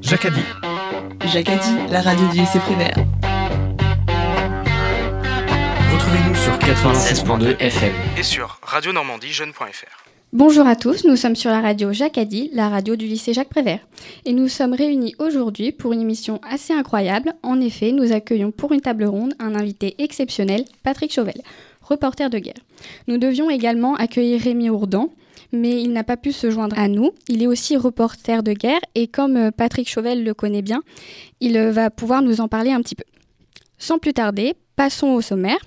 Jacadi. Jacadi, la radio du lycée primaire. Retrouvez-nous sur 96.2 FM et sur radionormandiejeune.fr. Bonjour à tous, nous sommes sur la radio Jacadi, la radio du lycée Jacques Prévert. Et nous sommes réunis aujourd'hui pour une émission assez incroyable. En effet, nous accueillons pour une table ronde un invité exceptionnel, Patrick Chauvel, reporter de guerre. Nous devions également accueillir Rémi Ourdan, mais il n'a pas pu se joindre à nous. Il est aussi reporter de guerre et comme euh, Patrick Chauvel le connaît bien, il euh, va pouvoir nous en parler un petit peu. Sans plus tarder, passons au sommaire.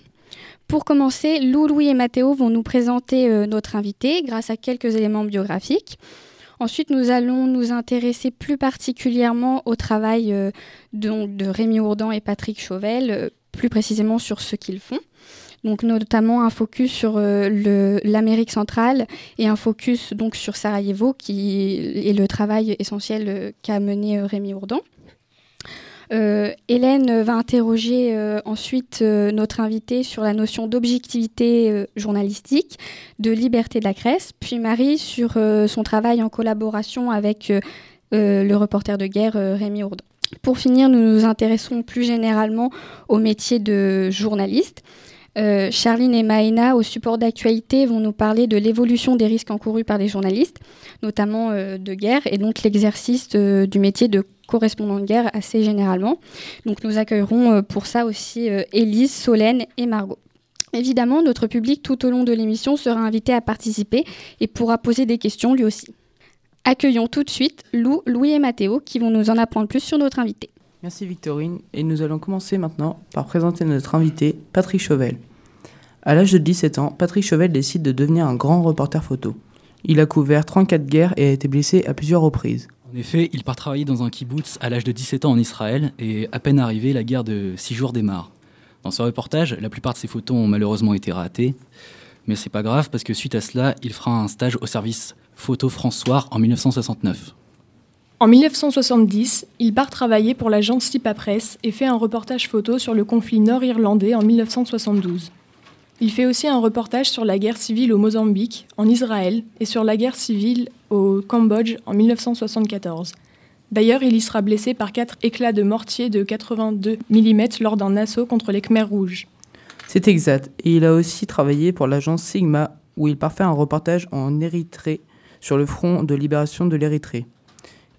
Pour commencer, Lou, Louis et Mathéo vont nous présenter euh, notre invité grâce à quelques éléments biographiques. Ensuite, nous allons nous intéresser plus particulièrement au travail de, Rémi Ourdan et Patrick Chauvel, plus précisément sur ce qu'ils font donc notamment un focus sur euh, l'Amérique centrale et un focus donc sur Sarajevo, qui est le travail essentiel euh, qu'a mené euh, Rémi Ourdan. Hélène va interroger ensuite notre invité sur la notion d'objectivité journalistique, de liberté de la presse, puis Marie sur son travail en collaboration avec le reporter de guerre Rémi Ourdan. Pour finir, nous nous intéressons plus généralement au métier de journaliste. Euh, Charline et Maïna, au support d'actualité, vont nous parler de l'évolution des risques encourus par les journalistes, notamment euh, de guerre, et donc l'exercice euh, du métier de correspondant de guerre assez généralement. Donc nous accueillerons pour ça aussi Élise, Solène et Margot. Évidemment, notre public tout au long de l'émission sera invité à participer et pourra poser des questions lui aussi. Accueillons tout de suite Lou, Louis et Mathéo qui vont nous en apprendre plus sur notre invité. Merci Victorine, et nous allons commencer maintenant par présenter notre invité, Patrick Chauvel. À l'âge de 17 ans, Patrick Chauvel décide de devenir un grand reporter photo. Il a couvert 34 guerres et a été blessé à plusieurs reprises. En effet, il part travailler dans un kibbutz à l'âge de 17 ans en Israël et à peine arrivé, la guerre de 6 jours démarre. Dans ce reportage, la plupart de ses photos ont malheureusement été ratées, mais c'est pas grave parce que suite à cela, il fera un stage au service photo François en 1969. En 1970, il part travailler pour l'agence Stipa Press et fait un reportage photo sur le conflit nord-irlandais en 1972. Il fait aussi un reportage sur la guerre civile au Mozambique, en Israël, et sur la guerre civile au Cambodge en 1974. D'ailleurs, il y sera blessé par quatre éclats de mortier de 82 mm lors d'un assaut contre les Khmers rouges. C'est exact, et il a aussi travaillé pour l'agence Sigma, où il part faire un reportage en Érythrée, sur le front de libération de l'Érythrée.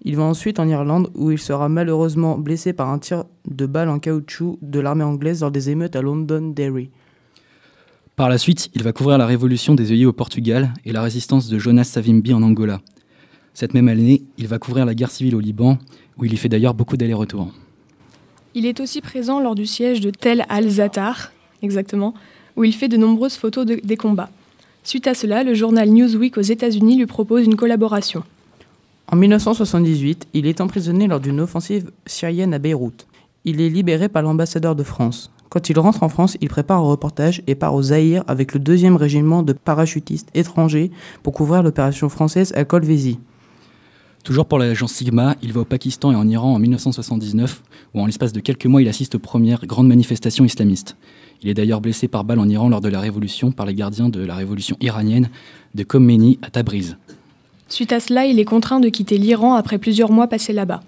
Il va ensuite en Irlande où il sera malheureusement blessé par un tir de balle en caoutchouc de l'armée anglaise lors des émeutes à Londonderry. Par la suite, il va couvrir la révolution des œillets au Portugal et la résistance de Jonas Savimbi en Angola. Cette même année, il va couvrir la guerre civile au Liban, où il y fait d'ailleurs beaucoup d'allers-retours. Il est aussi présent lors du siège de Tel al-Zatar, exactement, où il fait de nombreuses photos des combats. Suite à cela, le journal Newsweek aux États-Unis lui propose une collaboration. En 1978, il est emprisonné lors d'une offensive syrienne à Beyrouth. Il est libéré par l'ambassadeur de France. Quand il rentre en France, il prépare un reportage et part au Zaïre avec le deuxième régiment de parachutistes étrangers pour couvrir l'opération française à Kolvezi. Toujours pour l'agence Sigma, il va au Pakistan et en Iran en 1979, où en l'espace de quelques mois, il assiste aux premières grandes manifestations islamistes. Il est d'ailleurs blessé par balle en Iran lors de la révolution par les gardiens de la révolution iranienne de Khomeini à Tabriz. Suite à cela, il est contraint de quitter l'Iran après plusieurs mois passés là-bas.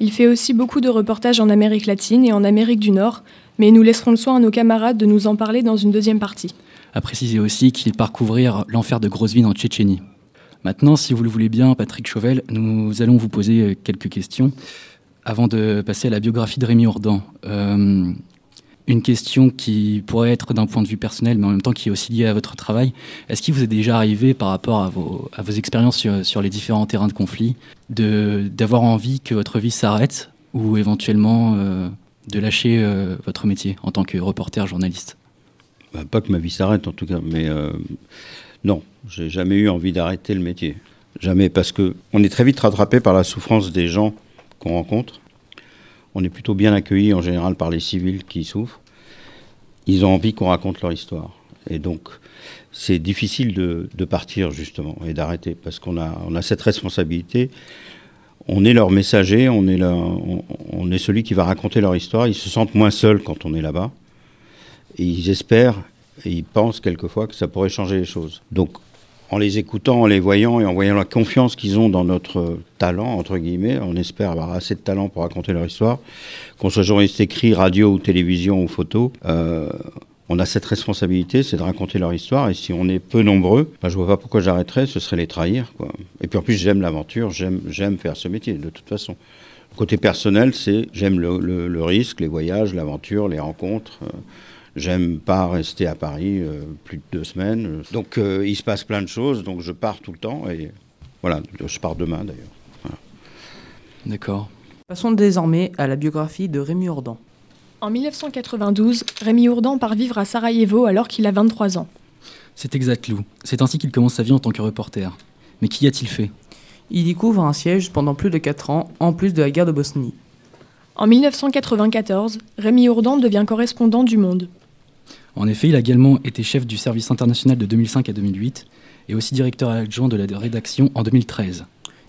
Il fait aussi beaucoup de reportages en Amérique latine et en Amérique du Nord, mais nous laisserons le soin à nos camarades de nous en parler dans une deuxième partie. À préciser aussi qu'il part couvrir l'enfer de Grosvin en Tchétchénie. Maintenant, si vous le voulez bien, Patrick Chauvel, nous allons vous poser euh, quelques questions avant de passer à la biographie de Rémi Ordan. Euh, une question qui pourrait être d'un point de vue personnel, mais en même temps qui est aussi liée à votre travail. Est-ce qu'il vous est déjà arrivé, par rapport à vos, expériences sur, sur, les différents terrains de conflit, d'avoir envie que votre vie s'arrête ou éventuellement euh, de lâcher euh, votre métier en tant que reporter, journaliste? Bah, Pas que ma vie s'arrête en tout cas, mais euh, non, j'ai jamais eu envie d'arrêter le métier. Jamais, parce que on est très vite rattrapé par la souffrance des gens qu'on rencontre on est plutôt bien accueilli en général par les civils qui souffrent. Ils ont envie qu'on raconte leur histoire. Et donc, c'est difficile de, partir justement et d'arrêter parce qu'on a, cette responsabilité. On est leur messager, on est, on, est celui qui va raconter leur histoire. Ils se sentent moins seuls quand on est là-bas. Et ils espèrent et ils pensent quelquefois que ça pourrait changer les choses. Donc, en les écoutant, en les voyant et en voyant la confiance qu'ils ont dans notre talent, entre guillemets, on espère avoir assez de talent pour raconter leur histoire, qu'on soit journaliste écrit, radio ou télévision ou photo, euh, on a cette responsabilité, c'est de raconter leur histoire. Et si on est peu nombreux, ben, je vois pas pourquoi j'arrêterais, ce serait les trahir. Et puis en plus, j'aime l'aventure, j'aime faire ce métier, de toute façon. Côté personnel, c'est j'aime le, risque, les voyages, l'aventure, les rencontres. Euh, J'aime pas rester à Paris euh, plus de deux semaines. Donc euh, il se passe plein de choses, donc je pars tout le temps et voilà, je pars demain d'ailleurs. D'accord. Passons désormais à la biographie de Rémi Ourdan. En 1992, Rémi Ourdan part vivre à Sarajevo alors qu'il a 23 ans. C'est exact, Lou. C'est ainsi qu'il commence sa vie en tant que reporter. Mais qu'y a-t-il fait? Il y couvre un siège pendant plus de 4 ans, en plus de la guerre de Bosnie. En 1994, Rémi Ourdan devient correspondant du Monde. En effet, il a également été chef du service international de 2005 à 2008 et aussi directeur adjoint de la rédaction en 2013.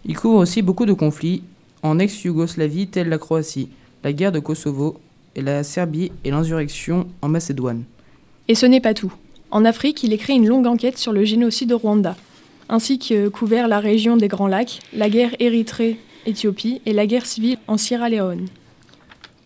Il couvre aussi beaucoup de conflits en ex-Yougoslavie tels la Croatie, la guerre de Kosovo, et la Serbie et l'insurrection en Macédoine. Et ce n'est pas tout. En Afrique, il écrit une longue enquête sur le génocide au Rwanda, ainsi que couvert la région des Grands Lacs, la guerre Érythrée-Éthiopie et la guerre civile en Sierra Leone.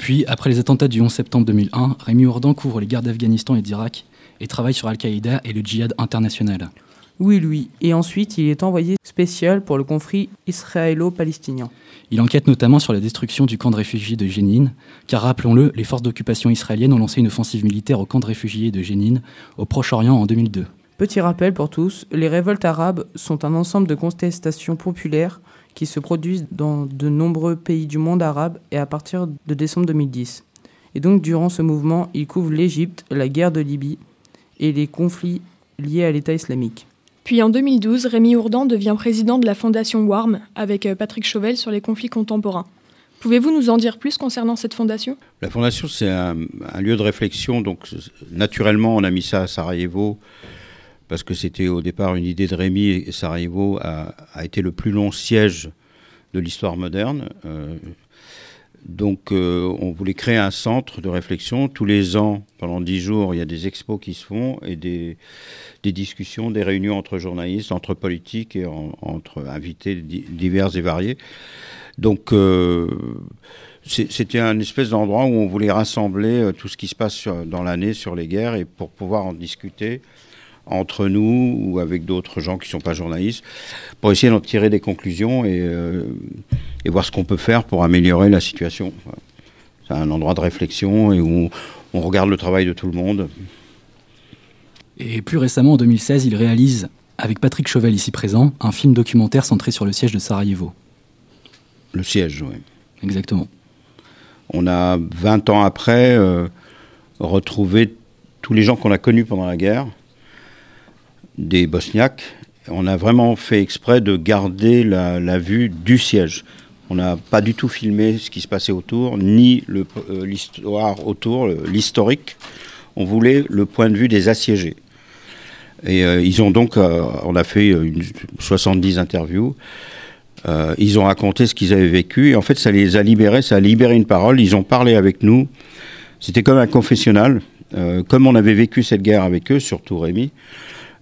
Puis, après les attentats du 11 septembre 2001, Rémi Ourdan couvre les guerres d'Afghanistan et d'Irak et travaille sur Al-Qaïda et le djihad international. Oui, lui. Et ensuite, il est envoyé spécial pour le conflit israélo-palestinien. Il enquête notamment sur la destruction du camp de réfugiés de Jénine, car rappelons-le, les forces d'occupation israéliennes ont lancé une offensive militaire au camp de réfugiés de Jénine, au Proche-Orient en 2002. Petit rappel pour tous, les révoltes arabes sont un ensemble de contestations populaires qui se produisent dans de nombreux pays du monde arabe et à partir de décembre 2010. Et donc durant ce mouvement, il couvre l'Égypte, la guerre de Libye et les conflits liés à l'État islamique. Puis en 2012, Rémi Ourdan devient président de la fondation WARM avec euh, Patrick Chauvel sur les conflits contemporains. Pouvez-vous nous en dire plus concernant cette fondation? La fondation, c'est un, lieu de réflexion. Donc, naturellement, on a mis ça à Sarajevo parce que c'était au départ une idée de Rémi et Sarajevo a, été le plus long siège de l'histoire moderne. Euh, donc euh, on voulait créer un centre de réflexion. Tous les ans, pendant dix jours, il y a des expos qui se font et des, discussions, des réunions entre journalistes, entre politiques et entre invités divers et variés. Donc euh, c'était un espèce d'endroit où on voulait rassembler tout ce qui se passe dans l'année sur les guerres et pour pouvoir en discuter entre nous ou avec d'autres gens qui ne sont pas journalistes, pour essayer d'en tirer des conclusions et, euh, et voir ce qu'on peut faire pour améliorer la situation. C'est un endroit de réflexion et où on, regarde le travail de tout le monde. Et plus récemment, en 2016, il réalise, avec Patrick Chauvel ici présent, un film documentaire centré sur le siège de Sarajevo. Le siège, oui. Exactement. On a, 20 ans après, euh, retrouvé tous les gens qu'on a connus pendant la guerre, des Bosniaques. On a vraiment fait exprès de garder la, vue du siège. On n'a pas du tout filmé ce qui se passait autour, ni euh, l'histoire autour, l'historique. On voulait le point de vue des assiégés. Et euh, ils ont donc, euh, on a fait une 70 interviews. ils ont raconté ce qu'ils avaient vécu et en fait ça les a libérés, ça a libéré une parole. Ils ont parlé avec nous. C'était comme un confessionnal, comme on avait vécu cette guerre avec eux, surtout Rémi.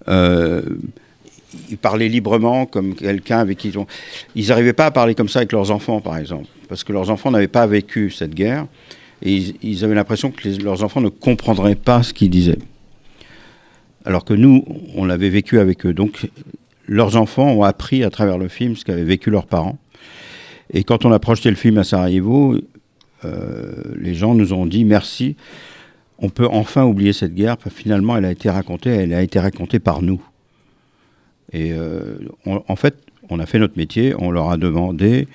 Euh, ils parlaient librement comme quelqu'un avec qui ils ont... Ils n'arrivaient pas à parler comme ça avec leurs enfants, par exemple, parce que leurs enfants n'avaient pas vécu cette guerre, et ils, avaient l'impression que leurs enfants ne comprendraient pas ce qu'ils disaient. Alors que nous, on l'avait vécu avec eux. Donc, leurs enfants ont appris à travers le film ce qu'avaient vécu leurs parents. Et quand on a projeté le film à Sarajevo, euh, les gens nous ont dit merci on peut enfin oublier cette guerre. Finalement, elle a été racontée, elle a été racontée par nous. Et euh, en fait, on a fait notre métier, on leur a demandé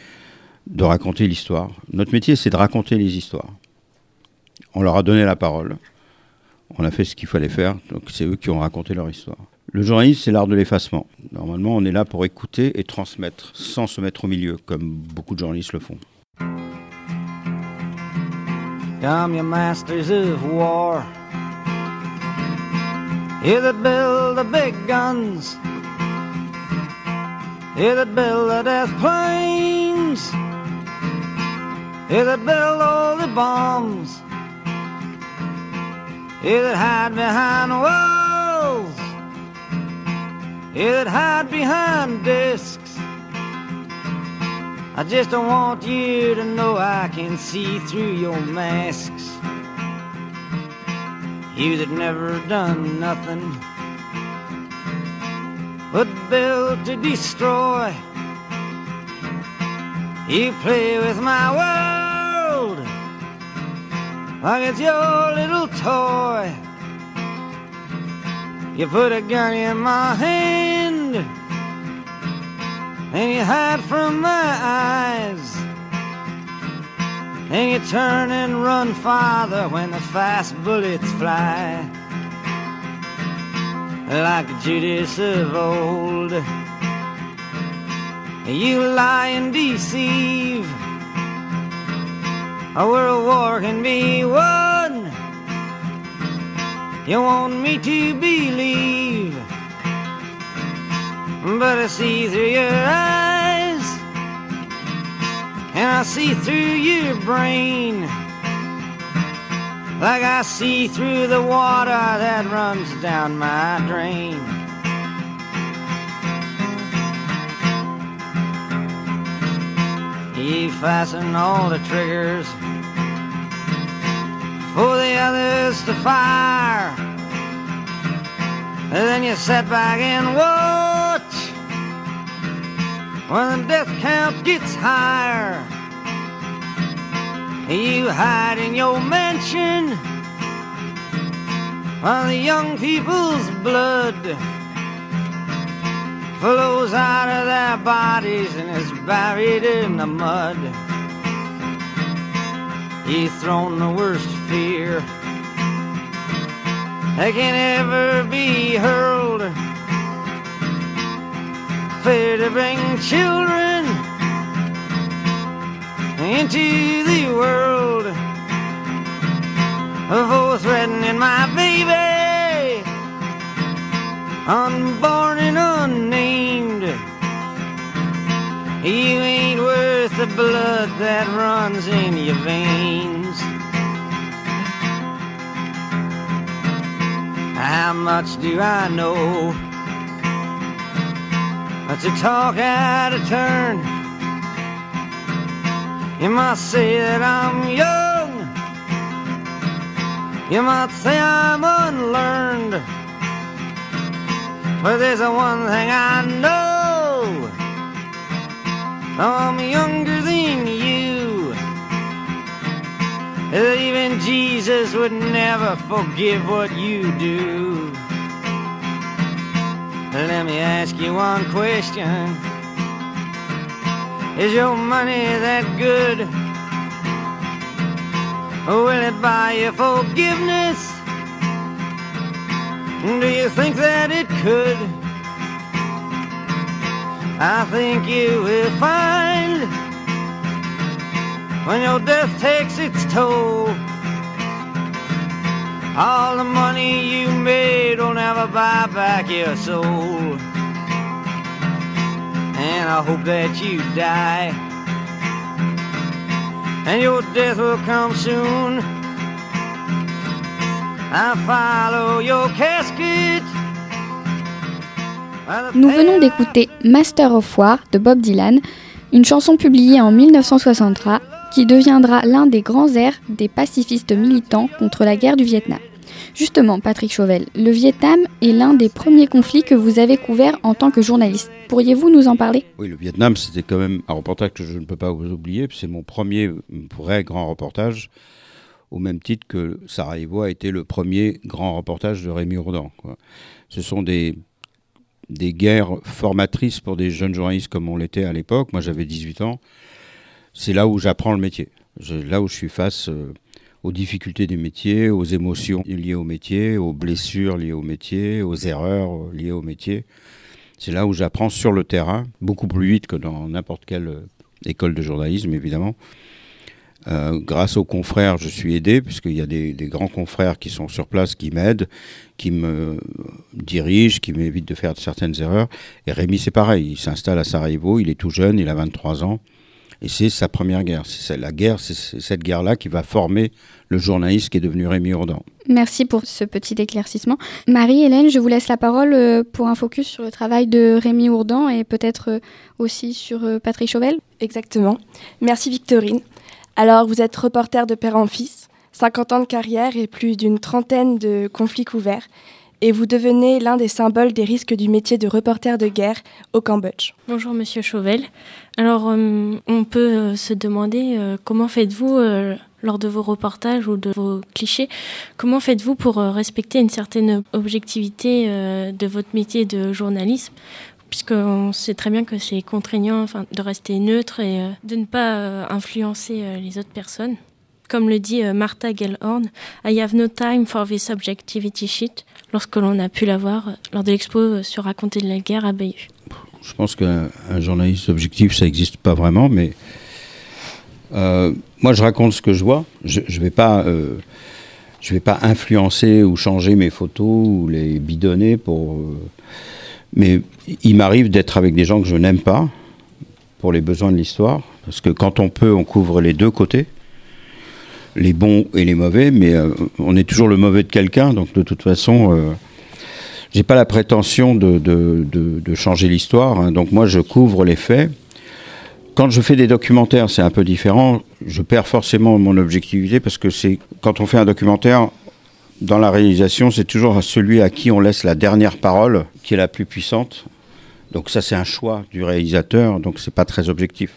de raconter l'histoire. Notre métier, c'est de raconter les histoires. On leur a donné la parole. On a fait ce qu'il fallait faire, donc c'est eux qui ont raconté leur histoire. Le journalisme, c'est l'art de l'effacement. Normalement, on est là pour écouter et transmettre, sans se mettre au milieu, comme beaucoup de journalistes le font. Come, you masters of war. You that build the big guns. You that build the death planes. You that build all the bombs. You that hide behind walls. you that hide behind desks. I just don't want you to know I can see through your masks. You that never done nothing but build to destroy. You play with my world like it's your little toy. You put a gun in my hand and you hide from my eyes. And you turn and run farther when the fast bullets fly. Like Judas of old. You lie and deceive. A world war can be won. You want me to believe, but I see through your eyes, and I see through your brain, like I see through the water that runs down my drain. You fasten all the triggers for the others to fire. And then you sit back and watch when the death count gets higher. You hide in your mansion while the young people's blood flows out of their bodies and is buried in the mud. You've thrown the worst fear that can ever be hurled. Fear to bring children into the world. For threatening my baby, unborn and unnamed. You ain't worth the blood that runs in your veins. How much do I know? But to talk out of turn, you might say that I'm young. You might say I'm unlearned. But there's a one thing I know. I'm younger than you. Even Jesus would never forgive what you do. Let me ask you one question. Is your money that good? Will it buy you forgiveness? Do you think that it could? I think you will find when your death takes its toll. All the money you made will never buy back your soul. And I hope that you die. And your death will come soon. I follow your casket. Nous venons d'écouter Master of War de Bob Dylan, une chanson publiée en 1963 qui deviendra l'un des grands airs des pacifistes militants contre la guerre du Vietnam. Justement, Patrick Chauvel, le Vietnam est l'un des premiers conflits que vous avez couverts en tant que journaliste. Pourriez-vous nous en parler? Oui, le Vietnam, c'était quand même un reportage que je ne peux pas oublier. C'est mon premier vrai grand reportage, au même titre que Sarajevo a été le premier grand reportage de Rémi Ourdan. Quoi. Ce sont des guerres formatrices pour des jeunes journalistes comme on l'était à l'époque. Moi, j'avais 18 ans. C'est là où j'apprends le métier. Là où je suis face euh, aux difficultés du métier, aux émotions liées au métier, aux blessures liées au métier, aux erreurs liées au métier. C'est là où j'apprends sur le terrain, beaucoup plus vite que dans n'importe quelle euh, école de journalisme, évidemment. Euh, grâce aux confrères, je suis aidé, puisqu'il y a des, des, grands confrères qui sont sur place, qui m'aident, qui me dirigent, qui m'évitent de faire certaines erreurs. Et Rémi, c'est pareil, il s'installe à Sarajevo, il est tout jeune, il a 23 ans. Et c'est sa première guerre. C'est la guerre, c'est cette guerre-là qui va former le journaliste qui est devenu Rémi Ourdan. Merci pour ce petit éclaircissement. Marie-Hélène, je vous laisse la parole euh, pour un focus sur le travail de Rémi Ourdan et peut-être euh, aussi sur euh, Patrick Chauvel. Exactement. Merci Victorine. Alors, vous êtes reporter de père en fils, 50 ans de carrière et plus d'une trentaine de conflits couverts et vous devenez l'un des symboles des risques du métier de reporter de guerre au Cambodge. Bonjour Monsieur Chauvel. Alors euh, on peut euh, se demander euh, comment faites-vous lors de vos reportages ou de vos clichés, comment faites-vous pour respecter une certaine objectivité de votre métier de journalisme puisqu'on sait très bien que c'est contraignant de rester neutre et de ne pas influencer les autres personnes. Comme le dit Martha Gellhorn, I have no time for this objectivity shit lorsque l'on a pu la voir lors de l'expo sur Raconter de la guerre à Bayeux. Je pense qu'un journaliste objectif, ça n'existe pas vraiment, mais euh, moi, je raconte ce que je vois. Je ne vais pas. Euh, vais pas influencer ou changer mes photos ou les bidonner pour. Euh, mais il m'arrive d'être avec des gens que je n'aime pas pour les besoins de l'histoire. Parce que quand on peut, on couvre les deux côtés les bons et les mauvais, mais euh, on est toujours le mauvais de quelqu'un, donc de toute façon, euh, j'ai pas la prétention de, de, de, changer l'histoire, hein. donc moi je couvre les faits. Quand je fais des documentaires, c'est un peu différent. Je perds forcément mon objectivité parce que c'est quand on fait un documentaire, dans la réalisation, c'est toujours celui à qui on laisse la dernière parole qui est la plus puissante. Donc ça, c'est un choix du réalisateur, donc c'est pas très objectif.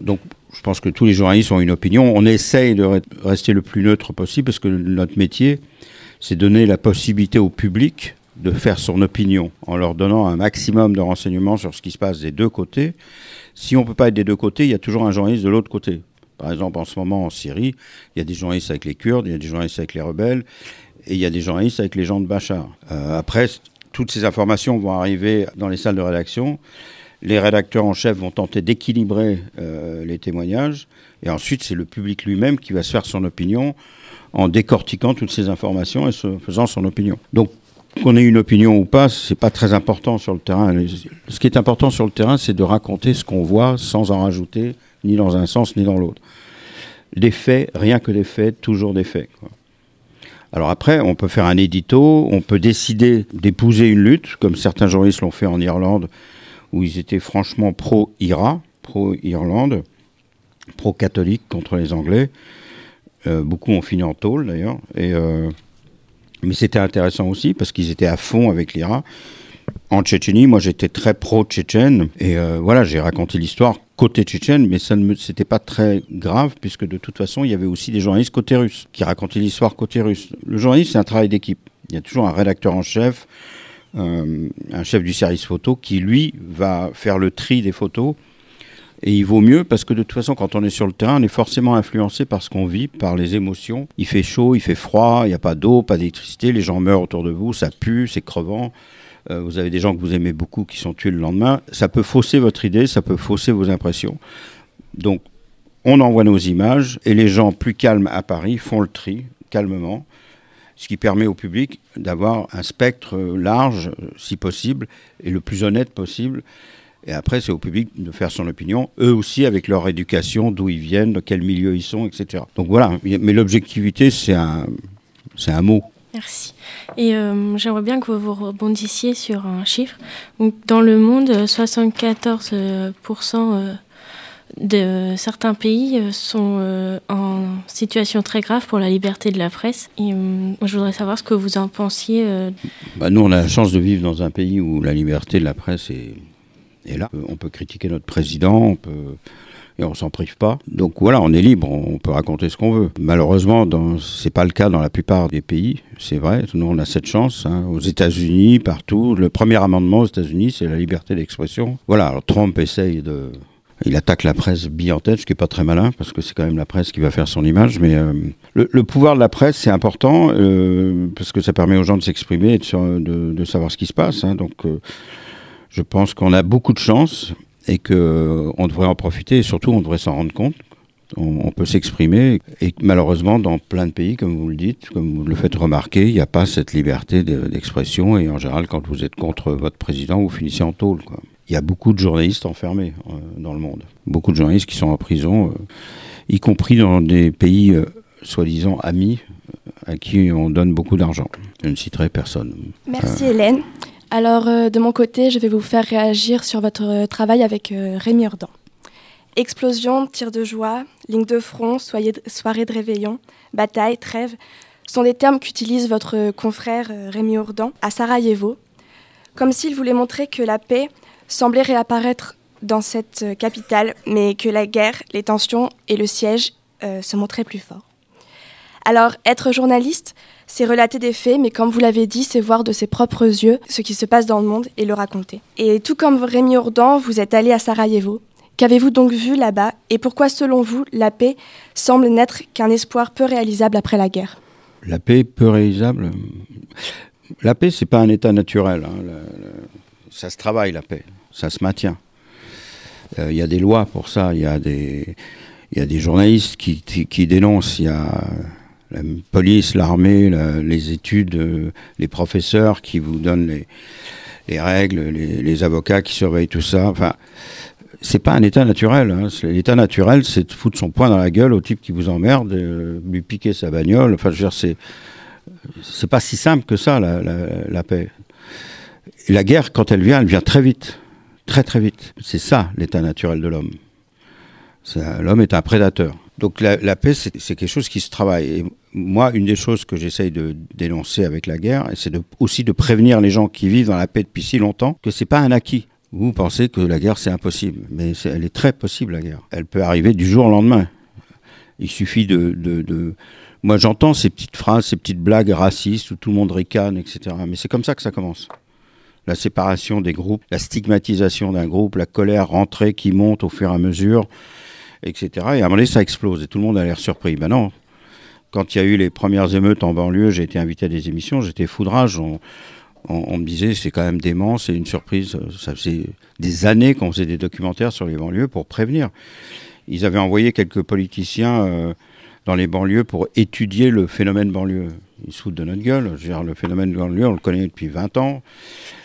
Donc je pense que tous les journalistes ont une opinion. On essaye de rester le plus neutre possible parce que notre métier, c'est donner la possibilité au public de faire son opinion en leur donnant un maximum de renseignements sur ce qui se passe des deux côtés. Si on ne peut pas être des deux côtés, il y a toujours un journaliste de l'autre côté. Par exemple, en ce moment en Syrie, il y a des journalistes avec les Kurdes, il y a des journalistes avec les rebelles, et il y a des journalistes avec les gens de Bachar. Euh, après, toutes ces informations vont arriver dans les salles de rédaction les rédacteurs en chef vont tenter d'équilibrer euh, les témoignages, et ensuite c'est le public lui-même qui va se faire son opinion en décortiquant toutes ces informations et se faisant son opinion. Donc qu'on ait une opinion ou pas, c'est pas très important sur le terrain. Ce qui est important sur le terrain, c'est de raconter ce qu'on voit sans en rajouter ni dans un sens ni dans l'autre. Des faits, rien que des faits, toujours des faits. Alors après, on peut faire un édito, on peut décider d'épouser une lutte, comme certains journalistes l'ont fait en Irlande, où ils étaient franchement pro-IRA, pro-Irlande, pro-catholique contre les Anglais. Euh, beaucoup ont fini en tôle d'ailleurs. Euh, mais c'était intéressant aussi parce qu'ils étaient à fond avec l'IRA. En Tchétchénie, moi j'étais très pro-tchétchène. Et euh, voilà, j'ai raconté l'histoire côté tchétchène, mais ça ne c'était pas très grave puisque de toute façon, il y avait aussi des journalistes côté russe qui racontaient l'histoire côté russe. Le journaliste, c'est un travail d'équipe. Il y a toujours un rédacteur en chef, euh, un chef du service photo qui, lui, va faire le tri des photos. Et il vaut mieux parce que de toute façon, quand on est sur le terrain, on est forcément influencé par ce qu'on vit, par les émotions. Il fait chaud, il fait froid, il n'y a pas d'eau, pas d'électricité, les gens meurent autour de vous, ça pue, c'est crevant. Euh, vous avez des gens que vous aimez beaucoup qui sont tués le lendemain. Ça peut fausser votre idée, ça peut fausser vos impressions. Donc, on envoie nos images et les gens plus calmes à Paris font le tri calmement ce qui permet au public d'avoir un spectre large, si possible, et le plus honnête possible. Et après, c'est au public de faire son opinion, eux aussi avec leur éducation, d'où ils viennent, de quel milieu ils sont, etc. Donc voilà, mais l'objectivité, c'est un, un mot. Merci. Et euh, j'aimerais bien que vous rebondissiez sur un chiffre. Dans le monde, 74% de certains pays euh, sont euh, en situation très grave pour la liberté de la presse. Et euh, je voudrais savoir ce que vous en pensiez. Bah nous, on a la chance de vivre dans un pays où la liberté de la presse est, là. On peut critiquer notre président, on peut et on s'en prive pas. Donc voilà, on est libre, on peut raconter ce qu'on veut. Malheureusement, c'est pas le cas dans la plupart des pays, c'est vrai. Nous, on a cette chance. Hein. Aux États-Unis, partout, le premier amendement aux États-Unis, c'est la liberté d'expression. Voilà, alors Trump essaye de il attaque la presse bille en tête, ce qui n'est pas très malin, parce que c'est quand même la presse qui va faire son image. Mais euh, le, pouvoir de la presse, c'est important, euh, parce que ça permet aux gens de s'exprimer et de, savoir ce qui se passe. Hein. Donc, euh, je pense qu'on a beaucoup de chance et qu'on devrait en profiter, et surtout, on devrait s'en rendre compte. On, peut s'exprimer, et malheureusement, dans plein de pays, comme vous le dites, comme vous le faites remarquer, il n'y a pas cette liberté d'expression, et en général, quand vous êtes contre votre président, vous finissez en tôle. Quoi. Il y a beaucoup de journalistes enfermés euh, dans le monde. Beaucoup de journalistes qui sont en prison, euh, y compris dans des pays euh, soi-disant amis à qui on donne beaucoup d'argent. Je ne citerai personne. Merci Hélène. Alors de mon côté, je vais vous faire réagir sur votre travail avec Rémi Urdan. Explosion, tir de joie, ligne de front, soirée de réveillon, bataille, trêve sont des termes qu'utilise votre confrère Rémi Urdan à Sarajevo, comme s'il voulait montrer que la paix semblait réapparaître dans cette euh, capitale, mais que la guerre, les tensions et le siège euh, se montraient plus forts. Alors, être journaliste, c'est relater des faits, mais comme vous l'avez dit, c'est voir de ses propres yeux ce qui se passe dans le monde et le raconter. Et tout comme Rémi Ourdan, vous êtes allé à Sarajevo. Qu'avez-vous donc vu là-bas et pourquoi, selon vous, la paix semble n'être qu'un espoir peu réalisable après la guerre? La paix peu réalisable La paix, c'est pas un état naturel. Hein. Ça se travaille, la paix ça se maintient. Euh, il y a des lois pour ça, il y a des, y a des journalistes qui, qui, dénoncent, il y a la police, l'armée, les études, euh, les professeurs qui vous donnent les, les règles, les, avocats qui surveillent tout ça. Enfin, c'est pas un état naturel. Hein. L'état naturel, c'est de foutre son poing dans la gueule au type qui vous emmerde, euh, lui piquer sa bagnole. Enfin, je veux dire, c'est c'est pas si simple que ça la, la, paix. La guerre, quand elle vient, elle vient très vite très très vite. C'est ça l'état naturel de l'homme. L'homme est un prédateur. Donc la, paix, c'est quelque chose qui se travaille. Et moi, une des choses que j'essaye de dénoncer avec la guerre, c'est aussi de prévenir les gens qui vivent dans la paix depuis si longtemps que c'est pas un acquis. Vous pensez que la guerre c'est impossible, mais elle est très possible la guerre. Elle peut arriver du jour au lendemain. Il suffit de, de, de... moi j'entends ces petites phrases, ces petites blagues racistes où tout le monde ricane, etc. Mais c'est comme ça que ça commence la séparation des groupes, la stigmatisation d'un groupe, la colère rentrée qui monte au fur et à mesure, etc. Et à un moment donné, ça explose et tout le monde a l'air surpris. Ben non. Quand il y a eu les premières émeutes en banlieue, j'ai été invité à des émissions, j'étais foudrage. On, on, me disait, c'est quand même dément, c'est une surprise. Ça faisait des années qu'on faisait des documentaires sur les banlieues pour prévenir. Ils avaient envoyé quelques politiciens euh, dans les banlieues pour étudier le phénomène banlieue. Ils se foutent de notre gueule. Le phénomène banlieue, on le connaît depuis 20 ans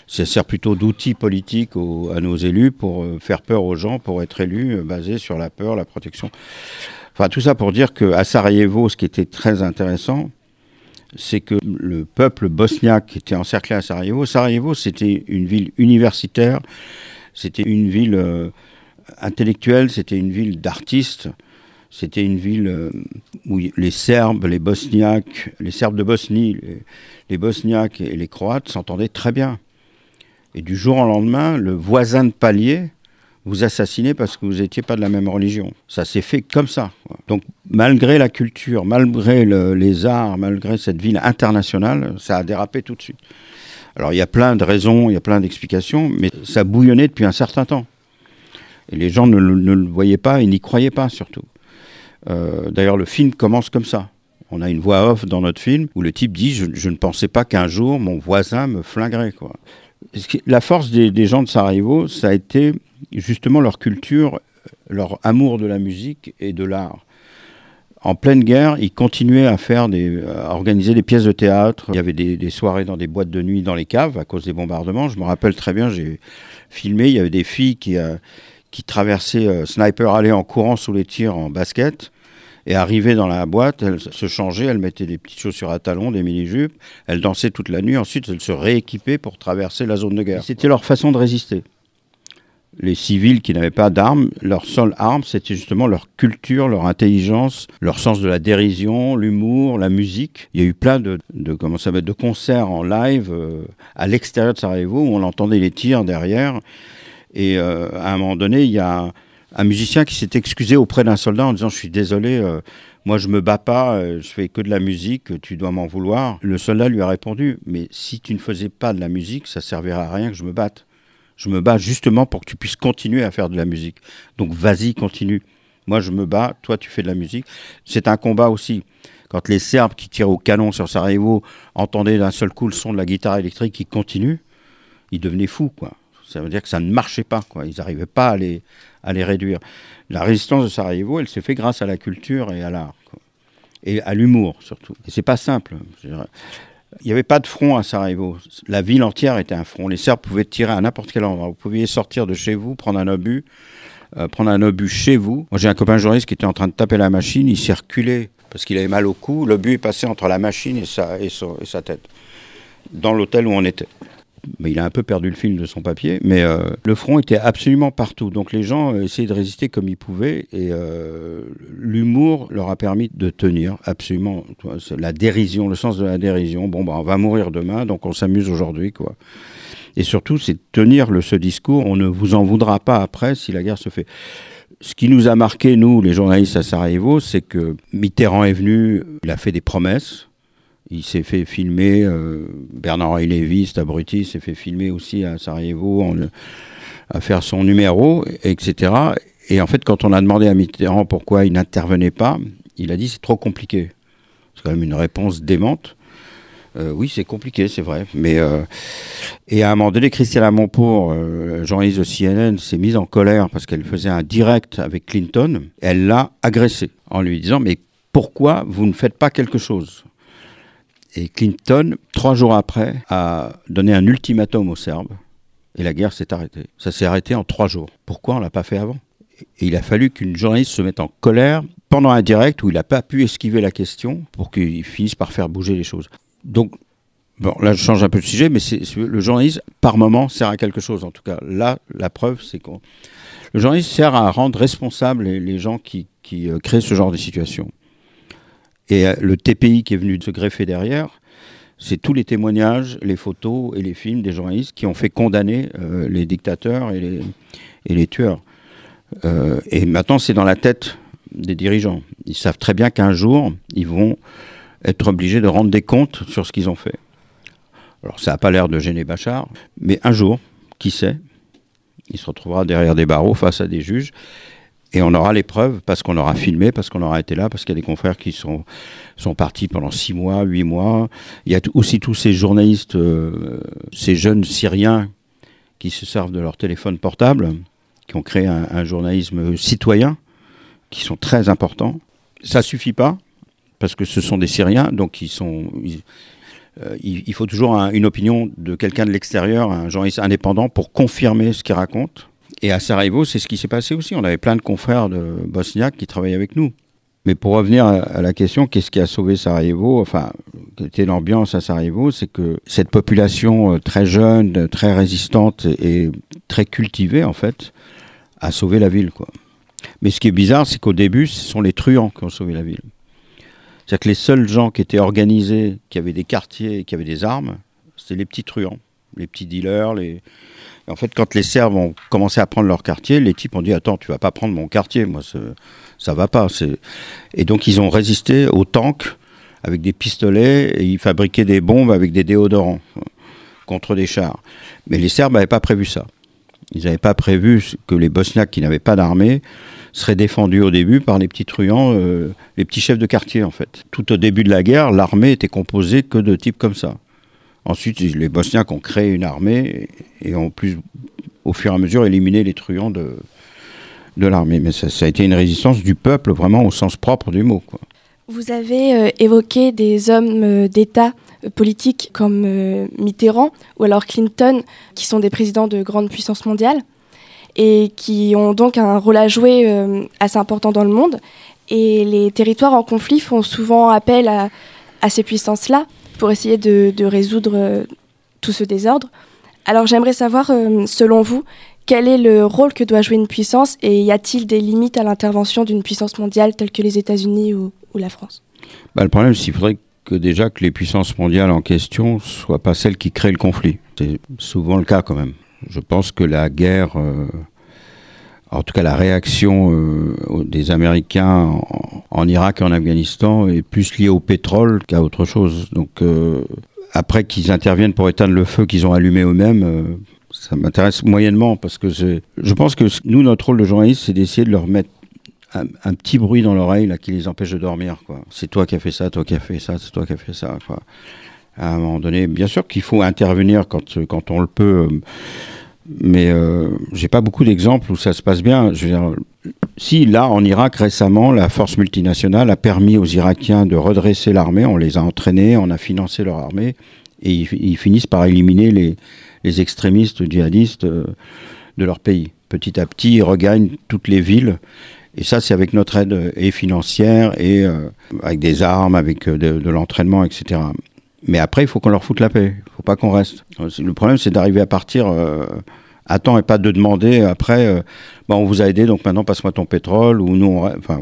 ça sert plutôt d'outil politique à nos élus pour euh, faire peur aux gens, pour être élus, euh, basé sur la peur, la protection. Enfin, tout ça pour dire qu'à Sarajevo, ce qui était très intéressant, c'est que le peuple bosniaque était encerclé à Sarajevo, Sarajevo, c'était une ville universitaire, c'était une ville euh, intellectuelle, c'était une ville d'artistes, c'était une ville où les Serbes, les Bosniaques, les Serbes de Bosnie, les Bosniaques et les Croates s'entendaient très bien. Et du jour au lendemain, le voisin de palier vous assassinez parce que vous n'étiez pas de la même religion. Ça s'est fait comme ça. Donc malgré la culture, malgré les arts, malgré cette ville internationale, ça a dérapé tout de suite. Alors il y a plein de raisons, il y a plein d'explications, mais ça bouillonnait depuis un certain temps. Et les gens ne, le voyaient pas et n'y croyaient pas surtout. Euh, d'ailleurs le film commence comme ça. On a une voix off dans notre film où le type dit je, ne pensais pas qu'un jour mon voisin me flinguerait. La force des, gens de Sarajevo, ça a été justement leur culture, leur amour de la musique et de l'art. En pleine guerre, ils continuaient à faire des, à organiser des pièces de théâtre. Il y avait des, soirées dans des boîtes de nuit dans les caves à cause des bombardements. Je me rappelle très bien, j'ai filmé. Il y avait des filles qui, euh, qui traversaient euh, Sniper Alley en courant sous les tirs en basket. Et arrivée dans la boîte, elle se changeait, elle mettait des petites chaussures à talons, des mini-jupes, elle dansait toute la nuit, ensuite elle se rééquipait pour traverser la zone de guerre. C'était leur façon de résister. Les civils qui n'avaient pas d'armes, leur seule arme, c'était justement leur culture, leur intelligence, leur sens de la dérision, l'humour, la musique. Il y a eu plein de, comment ça va, de concerts en live euh, à l'extérieur de Sarajevo où on entendait les tirs derrière. Et euh, à un moment donné, il y a un musicien qui s'est excusé auprès d'un soldat en disant je suis désolé, euh, moi je me bats pas, euh, je fais que de la musique, tu dois m'en vouloir. Le soldat lui a répondu mais si tu ne faisais pas de la musique, ça servirait à rien que je me batte. Je me bats justement pour que tu puisses continuer à faire de la musique. Donc vas-y, continue. Moi je me bats, toi tu fais de la musique. C'est un combat aussi. Quand les Serbes qui tirent au canon sur Sarajevo entendaient d'un seul coup le son de la guitare électrique qui continue, ils devenaient fous quoi. Ça veut dire que ça ne marchait pas quoi. Ils n'arrivaient pas à les à les réduire. La résistance de Sarajevo, elle s'est faite grâce à la culture et à l'art. Et à l'humour, surtout. Et c'est pas simple. Il n'y avait pas de front à Sarajevo. La ville entière était un front. Les Serbes pouvaient tirer à n'importe quel endroit. Vous pouviez sortir de chez vous, prendre un obus, euh, prendre un obus chez vous. Moi, j'ai un copain journaliste qui était en train de taper la machine. Il s'est reculé parce qu'il avait mal au cou. L'obus est passé entre la machine et sa, et sa tête dans l'hôtel où on était mais il a un peu perdu le fil de son papier, mais euh, le front était absolument partout. Donc les gens euh, essayaient de résister comme ils pouvaient, et euh, l'humour leur a permis de tenir absolument. La dérision, le sens de la dérision. Bon, bah, on va mourir demain, donc on s'amuse aujourd'hui, quoi. Et surtout, c'est tenir ce discours. On ne vous en voudra pas après si la guerre se fait. Ce qui nous a marqué, nous, les journalistes à Sarajevo, c'est que Mitterrand est venu, il a fait des promesses il s'est fait filmer, euh, Bernard-Henri Lévy, cet abruti, s'est fait filmer aussi à Sarajevo en, à faire son numéro, etc. Et en fait, quand on a demandé à Mitterrand pourquoi il n'intervenait pas, il a dit c'est trop compliqué. C'est quand même une réponse démente. Euh, oui, c'est compliqué, c'est vrai. Mais euh, et à un moment donné, Christiane Amonpour, euh, journaliste de CNN, s'est mise en colère parce qu'elle faisait un direct avec Clinton. Elle l'a agressé en lui disant mais pourquoi vous ne faites pas quelque chose? Et Clinton, trois jours après, a donné un ultimatum aux Serbes et la guerre s'est arrêtée. Ça s'est arrêté en trois jours. Pourquoi on ne l'a pas fait avant? Et il a fallu qu'une journaliste se mette en colère pendant un direct où il n'a pas pu esquiver la question pour qu'il finisse par faire bouger les choses. Donc, bon, là je change un peu de sujet, mais le journaliste, par moment, sert à quelque chose. En tout cas, là, la preuve, c'est que le journaliste sert à rendre responsables les, gens qui, qui euh, créent ce genre de situation. Et euh, le TPI qui est venu se greffer derrière, c'est tous les témoignages, les photos et les films des journalistes qui ont fait condamner euh, les dictateurs et les, et les tueurs. Euh, et maintenant, c'est dans la tête des dirigeants. Ils savent très bien qu'un jour, ils vont être obligés de rendre des comptes sur ce qu'ils ont fait. Alors, ça n'a pas l'air de gêner Bachar, mais un jour, qui sait, il se retrouvera derrière des barreaux face à des juges et on aura les preuves parce qu'on aura filmé, parce qu'on aura été là, parce qu'il y a des confrères qui sont, sont partis pendant six mois, huit mois. Il y a aussi tous ces journalistes, euh, ces jeunes Syriens qui se servent de leur téléphone portable, qui ont créé un, journalisme citoyen, qui sont très importants. Ça suffit pas, parce que ce sont des Syriens, donc ils sont... Euh, il, faut toujours une opinion de quelqu'un de l'extérieur, un journaliste indépendant, pour confirmer ce qu'il raconte et à Sarajevo, c'est ce qui s'est passé aussi. On avait plein de confrères de bosniaques qui travaillaient avec nous. Mais pour revenir à la question, qu'est-ce qui a sauvé Sarajevo? Enfin, quelle était l'ambiance à Sarajevo? C'est que cette population euh, très jeune, très résistante et très cultivée, en fait, a sauvé la ville. Quoi. Mais ce qui est bizarre, c'est qu'au début, ce sont les truands qui ont sauvé la ville. C'est-à-dire que les seuls gens qui étaient organisés, qui avaient des quartiers, qui avaient des armes, c'était les petits truands, les petits dealers, les, en fait, quand les Serbes ont commencé à prendre leur quartier, les types ont dit Attends, tu vas pas prendre mon quartier, moi, ça va pas. Et donc, ils ont résisté aux tanks avec des pistolets et ils fabriquaient des bombes avec des déodorants contre des chars. Mais les Serbes n'avaient pas prévu ça. Ils n'avaient pas prévu que les Bosniaques qui n'avaient pas d'armée seraient défendus au début par les petits truands, euh, les petits chefs de quartier en fait. Tout au début de la guerre, l'armée était composée que de types comme ça. Ensuite, les Bosniaques ont créé une armée et ont plus, au fur et à mesure, éliminé les truands de, de l'armée. Mais ça, a été une résistance du peuple, vraiment au sens propre du mot. Vous avez euh, évoqué des hommes euh, d'État euh, politiques comme Mitterrand ou alors Clinton, qui sont des présidents de grandes puissances mondiales et qui ont donc un rôle à jouer assez important dans le monde. Et les territoires en conflit font souvent appel à ces puissances-là pour essayer de, résoudre euh, tout ce désordre. Alors j'aimerais savoir, euh, selon vous, quel est le rôle que doit jouer une puissance et y a-t-il des limites à l'intervention d'une puissance mondiale telle que les États-Unis ou, la France? Bah, Le problème, c'est qu'il faudrait que déjà que les puissances mondiales en question ne soient pas celles qui créent le conflit. C'est souvent le cas quand même. Je pense que la guerre... Euh, en tout cas, la réaction euh, des Américains en, Irak et en Afghanistan est plus liée au pétrole qu'à autre chose. Donc, euh, après qu'ils interviennent pour éteindre le feu qu'ils ont allumé eux-mêmes, euh, ça m'intéresse moyennement parce que je pense que nous, notre rôle de journaliste, c'est d'essayer de leur mettre un, petit bruit dans l'oreille qui les empêche de dormir. C'est toi qui as fait ça, toi qui as fait ça, c'est toi qui as fait ça. À un moment donné, bien sûr qu'il faut intervenir quand on le peut mais euh, j'ai pas beaucoup d'exemples où ça se passe bien. Je veux dire, si là, en Irak récemment, la force multinationale a permis aux Irakiens de redresser l'armée, on les a entraînés, on a financé leur armée, et ils, finissent par éliminer les, les extrémistes djihadistes euh, de leur pays. Petit à petit, ils regagnent toutes les villes. Et ça, c'est avec notre aide euh, et financière et euh, avec des armes, avec de, de l'entraînement, etc. Mais après, il faut qu'on leur foute la paix. Il faut pas qu'on reste. Le problème, c'est d'arriver à partir euh, à temps et pas de demander après. Euh, bon, on vous a aidé, donc maintenant passe-moi ton pétrole. Ou nous, on, enfin,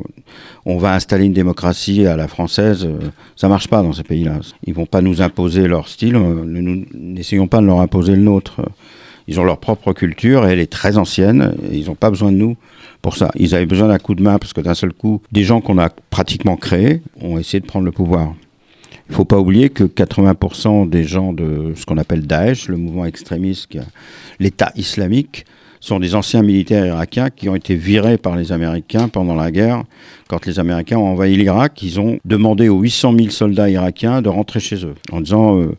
on va installer une démocratie à la française. Euh, ça marche pas dans ces pays-là. Ils vont pas nous imposer leur style. N'essayons pas de leur imposer le nôtre. Ils ont leur propre culture et elle est très ancienne. Et ils n'ont pas besoin de nous pour ça. Ils avaient besoin d'un coup de main parce que d'un seul coup, des gens qu'on a pratiquement créés ont essayé de prendre le pouvoir. Il ne faut pas oublier que 80% des gens de ce qu'on appelle Daesh, le mouvement extrémiste, l'État islamique, sont des anciens militaires irakiens qui ont été virés par les Américains pendant la guerre. Quand les Américains ont envahi l'Irak, ils ont demandé aux 800 000 soldats irakiens de rentrer chez eux en disant euh,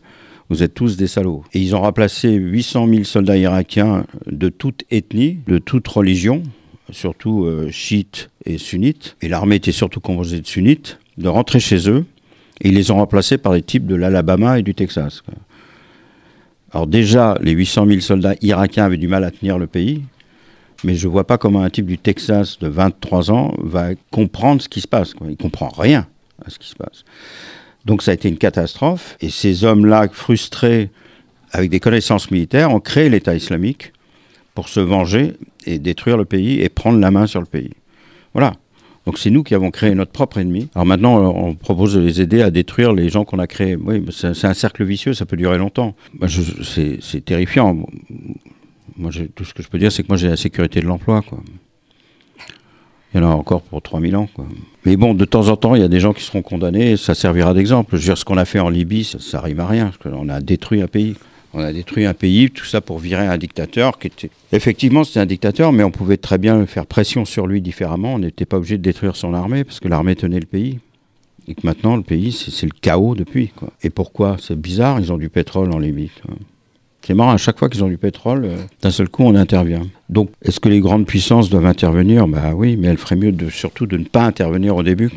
vous êtes tous des salauds. Et ils ont remplacé 800 000 soldats irakiens de toute ethnie, de toute religion, surtout euh, chiites et sunnites. Et l'armée était surtout composée de sunnites, de rentrer chez eux et ils les ont remplacés par les types de l'Alabama et du Texas. Alors déjà, les 800 000 soldats irakiens avaient du mal à tenir le pays, mais je ne vois pas comment un type du Texas de 23 ans va comprendre ce qui se passe. Il ne comprend rien à ce qui se passe. Donc ça a été une catastrophe, et ces hommes-là, frustrés avec des connaissances militaires, ont créé l'État islamique pour se venger et détruire le pays et prendre la main sur le pays. Voilà. Donc c'est nous qui avons créé notre propre ennemi. Alors maintenant, euh, on propose de les aider à détruire les gens qu'on a créés. Oui, c'est un cercle vicieux, ça peut durer longtemps. C'est terrifiant. Moi, tout ce que je peux dire, c'est que moi, j'ai la sécurité de l'emploi. Il y en a encore pour 3000 ans. Mais bon, de temps en temps, il y a des gens qui seront condamnés, ça servira d'exemple. Je veux dire, ce qu'on a fait en Libye, ça, ça arrive à rien. Parce on a détruit un pays. On a détruit un pays, tout ça pour virer un dictateur qui était. Effectivement, c'était un dictateur, mais on pouvait très bien faire pression sur lui différemment. On n'était pas obligé de détruire son armée parce que l'armée tenait le pays. Et que maintenant, le pays, c'est le chaos depuis. Quoi. Et pourquoi? C'est bizarre, ils ont du pétrole en Libye. C'est marrant, à chaque fois qu'ils ont du pétrole, euh, d'un seul coup, on intervient. Donc, est-ce que les grandes puissances doivent intervenir? Bah oui, mais elles feraient mieux de, surtout de ne pas intervenir au début.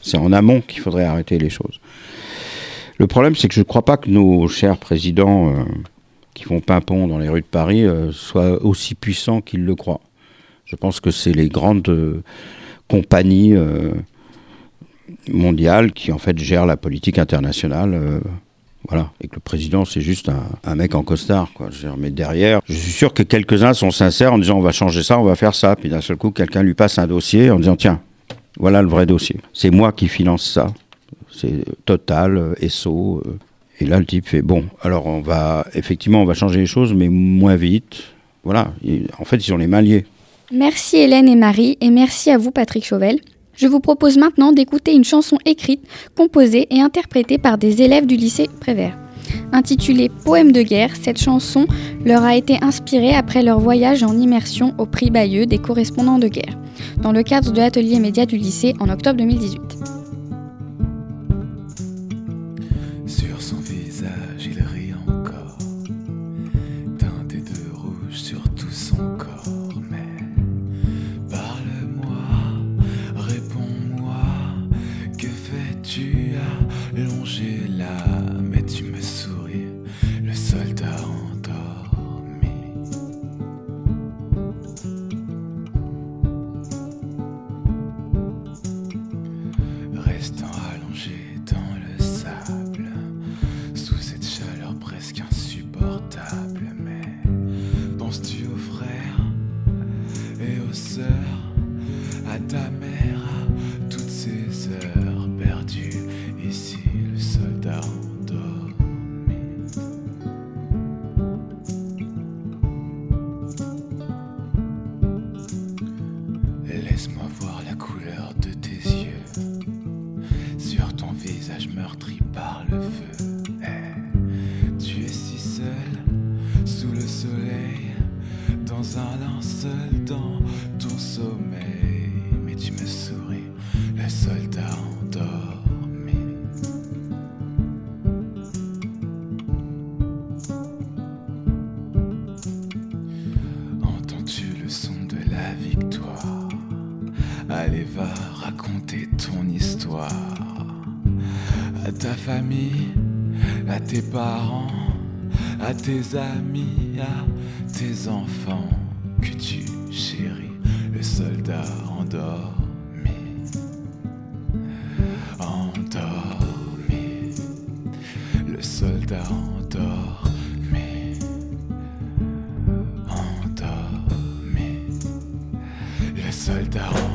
C'est en amont qu'il faudrait arrêter les choses. Le problème, c'est que je ne crois pas que nos chers présidents euh, qui font pimpon dans les rues de Paris euh, soient aussi puissants qu'ils le croient. Je pense que c'est les grandes euh, compagnies mondiales qui en fait gèrent la politique internationale. voilà, et que le président, c'est juste un, mec en costard. Quoi. mais derrière, je suis sûr que quelques-uns sont sincères en disant on va changer ça, on va faire ça. Puis d'un seul coup, quelqu'un lui passe un dossier en disant tiens, voilà le vrai dossier. C'est moi qui finance ça c'est Total, Esso. Euh, et là, le type fait bon, alors on va effectivement, on va changer les choses, mais moins vite. Voilà, en fait, ils ont les mains liées. Merci Hélène et Marie, et merci à vous Patrick Chauvel. Je vous propose maintenant d'écouter une chanson écrite, composée et interprétée par des élèves du lycée Prévert. Intitulée Poème de guerre, cette chanson leur a été inspirée après leur voyage en immersion au prix Bayeux des correspondants de guerre, dans le cadre de l'atelier média du lycée en octobre 2018. son visage et le tes amis, à tes enfants que tu chéris. Le soldat endormi, le soldat endormi, endormi, le soldat endormi.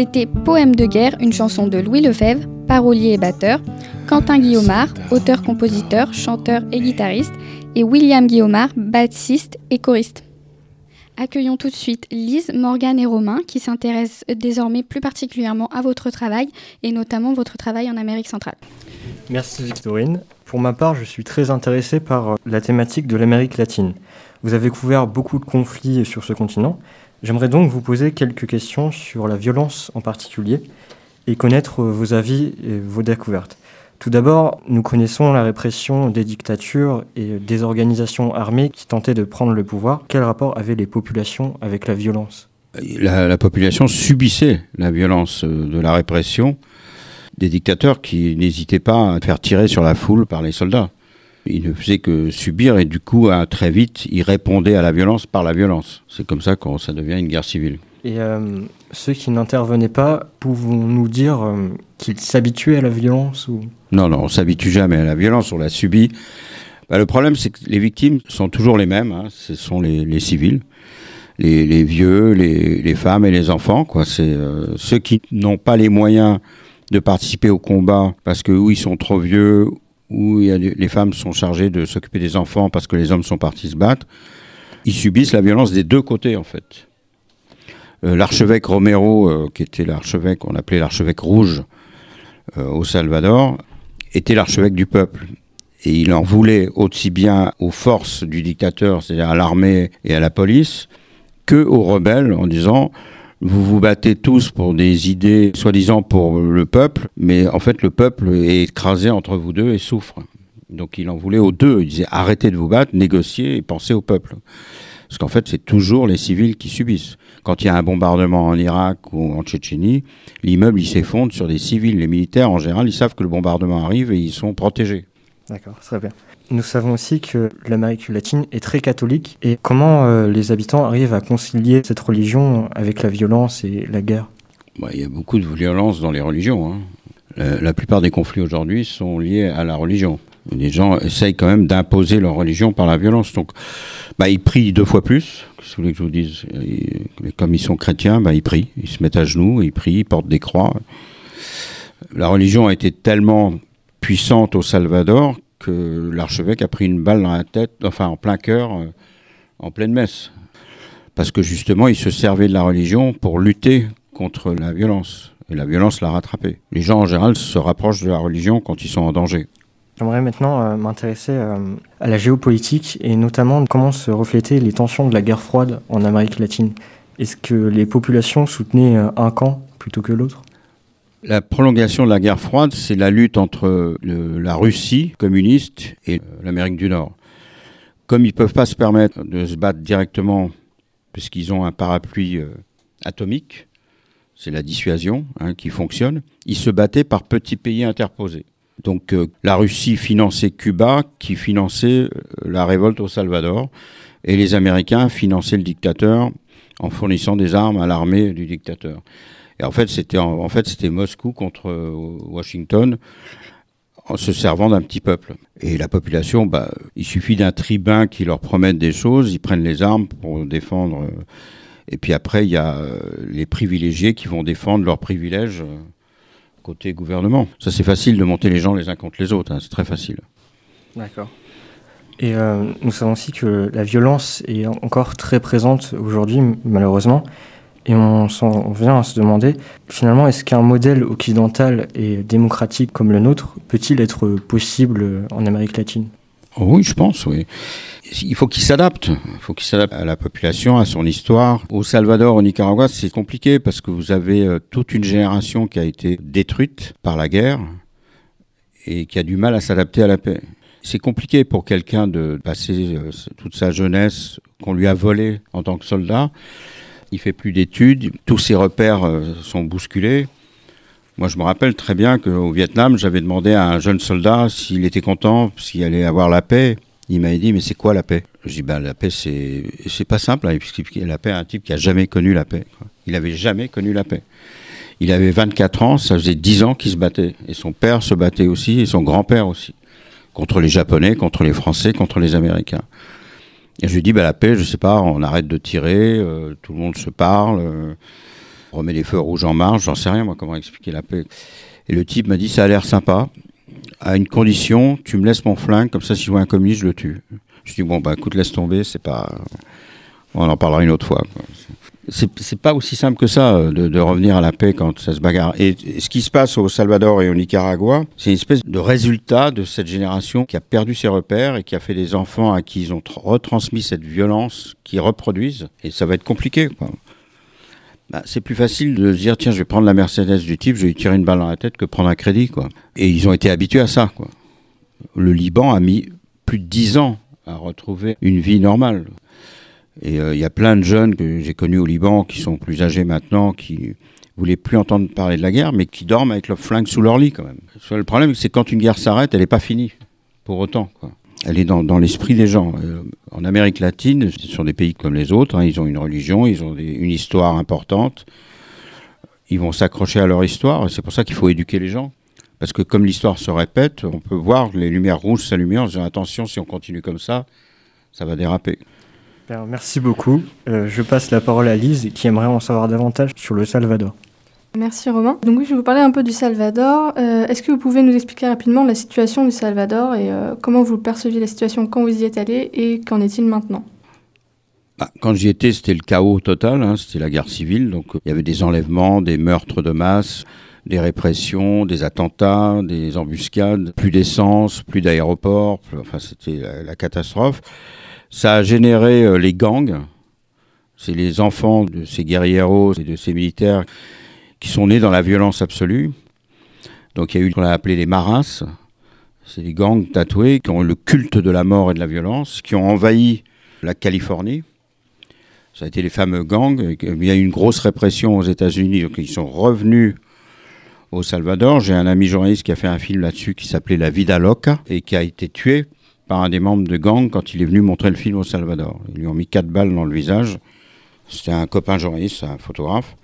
C'était Poème de guerre, une chanson de Louis Lefebvre, parolier et batteur, Quentin Guillaumard, auteur-compositeur, chanteur et guitariste, et William Guillaumard, bassiste et choriste. Accueillons tout de suite Lise, Morgane et Romain qui s'intéressent désormais plus particulièrement à votre travail et notamment votre travail en Amérique centrale. Merci Victorine. Pour ma part, je suis très intéressé par la thématique de l'Amérique latine. Vous avez couvert beaucoup de conflits sur ce continent. J'aimerais donc vous poser quelques questions sur la violence en particulier et connaître euh, vos avis et vos découvertes. Tout d'abord, nous connaissons la répression des dictatures et des organisations armées qui tentaient de prendre le pouvoir. Quel rapport avaient les populations avec la violence? La, la population subissait la violence euh, de la répression des dictateurs qui n'hésitaient pas à faire tirer sur la foule par les soldats. Ils ne faisaient que subir et du coup, à- très vite, ils répondaient à la violence par la violence. C'est comme ça que ça devient une guerre civile. Et euh, ceux qui n'intervenaient pas, pouvons-nous dire euh, qu'ils s'habituaient à la violence ou... Non, non, on s'habitue jamais à la violence, on la subit. Bah, le problème, c'est que les victimes sont toujours les mêmes. hein. Ce sont les, les civils, les, les vieux, les, les femmes et les enfants. Quoi. C'est euh, ceux qui n'ont pas les moyens de participer au combat parce que ou ils sont trop vieux, des- les femmes sont chargées de s'occuper des enfants parce que les hommes sont partis se battre. Ils subissent la violence des deux côtés, en fait. Euh, l'archevêque Romero, euh, qui était l'archevêque, on appelait l'archevêque rouge euh, au Salvador, était l'archevêque du peuple. Et il en voulait aussi bien aux forces du dictateur, c'est-à-dire à l'armée et à la police, que aux rebelles en disant vous vous battez tous pour des idées soi-disant pour le peuple, mais en fait le peuple est écrasé entre vous deux et souffre. Donc il en voulait aux deux. Il disait arrêtez de vous battre, négociez et pensez au peuple. Parce qu'en fait, c'est toujours les civils qui subissent. Quand il y a un bombardement en Irak ou en Tchétchénie, l'immeuble il s'effondre sur des civils. Les militaires, en général, ils savent que le bombardement arrive et ils sont protégés. D'accord, très bien. Nous savons aussi que l'Amérique latine est très catholique. Et comment euh, les habitants arrivent à concilier cette religion avec la violence et la guerre? Ouais, il y a beaucoup de violence dans les religions. hein. La, la plupart des conflits aujourd'hui sont liés à la religion. Les gens essayent quand même d'imposer leur religion par la violence. Donc, bah, ils prient deux fois plus. Si vous voulez que je vous dise, Ils- comme ils sont chrétiens, bah, ils prient. Ils se mettent à genoux, ils prient, ils portent des croix. La religion a été tellement puissante au Salvador que l'archevêque a pris une balle dans la tête, enfin en plein cœur, euh, en pleine messe. Parce que justement, il se servait de la religion pour lutter contre la violence. Et la violence l'a rattrapé. Les gens en général se rapprochent de la religion quand ils sont en danger. J'aimerais maintenant euh, m'intéresser euh, à la géopolitique et notamment comment se reflétaient les tensions de la guerre froide en Amérique latine. Est-ce que les populations soutenaient un camp plutôt que l'autre? La prolongation de la guerre froide, c'est la lutte entre la Russie communiste et euh, l'Amérique du Nord. Comme ils ne peuvent pas se permettre de se battre directement, puisqu'ils ont un parapluie euh, atomique, c'est la dissuasion hein, qui fonctionne, ils se battaient par petits pays interposés. Donc euh, la Russie finançait Cuba, qui finançait la révolte au Salvador, et les Américains finançaient le dictateur en fournissant des armes à l'armée du dictateur. Et en fait, c'était Moscou contre Washington en se servant d'un petit peuple. Et la population, bah, il suffit d'un tribun qui leur promette des choses, ils prennent les armes pour défendre. Et puis après, il y a les privilégiés qui vont défendre leurs privilèges côté gouvernement. Ça, c'est facile de monter les gens les uns contre les autres, hein, c'est très facile. D'accord. Et euh, nous savons aussi que la violence est encore très présente aujourd'hui, malheureusement. Et on, on vient à se demander, finalement, est-ce qu'un modèle occidental et démocratique comme le nôtre peut-il être possible en Amérique latine? Oh Oui, je pense, oui. Il faut qu'il s'adapte. Il faut qu'il s'adapte à la population, à son histoire. Au Salvador, au Nicaragua, c'est compliqué parce que vous avez euh, toute une génération qui a été détruite par la guerre et qui a du mal à s'adapter à la paix. C'est compliqué pour quelqu'un de passer euh, toute sa jeunesse qu'on lui a volée en tant que soldat. Il fait plus d'études, tous ses repères euh, sont bousculés. Moi, je me rappelle très bien qu'au Vietnam, j'avais demandé à un jeune soldat s'il était content, s'il allait avoir la paix. Il m'avait dit, mais c'est quoi la paix? Je dis, ben, la paix, c'est, c'est pas simple hein, la paix un type qui a jamais connu la paix. Il avait jamais connu la paix. Il avait 24 ans, ça faisait 10 ans qu'il se battait. Et son père se battait aussi, et son grand-père aussi contre les Japonais, contre les Français, contre les Américains. Et je lui dis, bah, la paix, je sais pas, on arrête de tirer, euh, tout le monde se parle, euh, on remet les feux rouges en marche, j'en sais rien, moi, comment expliquer la paix. Et le type m'a dit, ça a l'air sympa, à une condition, tu me laisses mon flingue, comme ça, si je vois un communiste, je le tue. Je dis, bon, bah, écoute, laisse tomber, c'est pas. On en parlera une autre fois c'est pas aussi simple que ça euh, de, revenir à la paix quand ça se bagarre. Et, ce qui se passe au Salvador et au Nicaragua, c'est une espèce de résultat de cette génération qui a perdu ses repères et qui a fait des enfants à qui ils ont retransmis cette violence qui reproduisent. Et ça va être compliqué. Bah, c'est plus facile de se dire tiens je vais prendre la Mercedes du type, je vais lui tirer une balle dans la tête que prendre un crédit quoi. Et ils ont été habitués à ça quoi. Le Liban a mis plus de dix ans à retrouver une vie normale. Et il euh, y a plein de jeunes que j'ai connus au Liban qui sont plus âgés maintenant, qui voulaient plus entendre parler de la guerre, mais qui dorment avec leur flingue sous leur lit quand même. Le problème, c'est quand une guerre s'arrête, elle n'est pas finie, pour autant. Elle est dans, l'esprit des gens. Euh, en Amérique latine, ce sont des pays comme les autres, hein, ils ont une religion, ils ont une histoire importante, ils vont s'accrocher à leur histoire, c'est pour ça qu'il faut éduquer les gens. Parce que comme l'histoire se répète, on peut voir les lumières rouges s'allumer en disant attention, si on continue comme ça, ça va déraper merci beaucoup. Euh, je passe la parole à Lise qui aimerait en savoir davantage sur le Salvador. Merci Romain. Donc oui, je vais vous parler un peu du Salvador. Euh, est-ce que vous pouvez nous expliquer rapidement la situation du Salvador et euh, comment vous perceviez la situation quand vous y êtes allé et qu'en est-il maintenant? Bah, quand j'y étais, c'était le chaos total, hein, c'était la guerre civile, donc il y avait des enlèvements, des meurtres de masse, des répressions, des attentats, des embuscades, plus d'essence, plus d'aéroports, enfin c'était la catastrophe. Ça a généré euh, les gangs. C'est les enfants de ces guerrieros et de ces militaires qui sont nés dans la violence absolue. Donc il y a eu ce qu'on a appelé les maras. C'est les gangs tatoués qui ont le culte de la mort et de la violence, qui ont envahi la Californie. Ça a été les fameux gangs. Il y a eu une grosse répression aux États-Unis, donc ils sont revenus au Salvador. J'ai un ami journaliste qui a fait un film là-dessus qui s'appelait La Vida Loca et qui a été tué par un des membres de gang quand il est venu montrer le film au Salvador. Ils lui ont mis quatre balles dans le visage. C'était un copain journaliste, un photographe.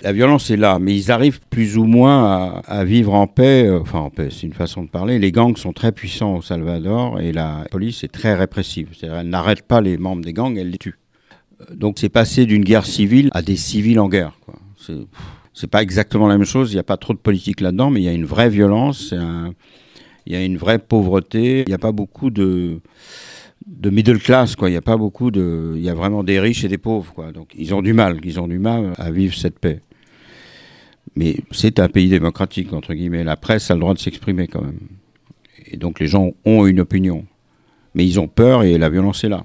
La violence est là, mais ils arrivent plus ou moins à, vivre en paix. Euh, enfin, en paix, c'est une façon de parler. Les gangs sont très puissants au Salvador et la police est très répressive. C'est-à-dire, elle n'arrête pas les membres des gangs, elle les tue. Euh, donc, c'est passé d'une guerre civile à des civils en guerre. C'est pas exactement la même chose. Il n'y a pas trop de politique là-dedans, mais il y a une vraie violence. Il y a une vraie pauvreté. Il n'y a pas beaucoup de middle class quoi. Il n'y a pas beaucoup de il y a vraiment des riches et des pauvres donc ils ont du mal ils ont du mal à vivre cette paix. Mais c'est un pays démocratique entre guillemets. La presse a le droit de s'exprimer quand même. Et donc les gens ont une opinion. Mais ils ont peur et la violence est là.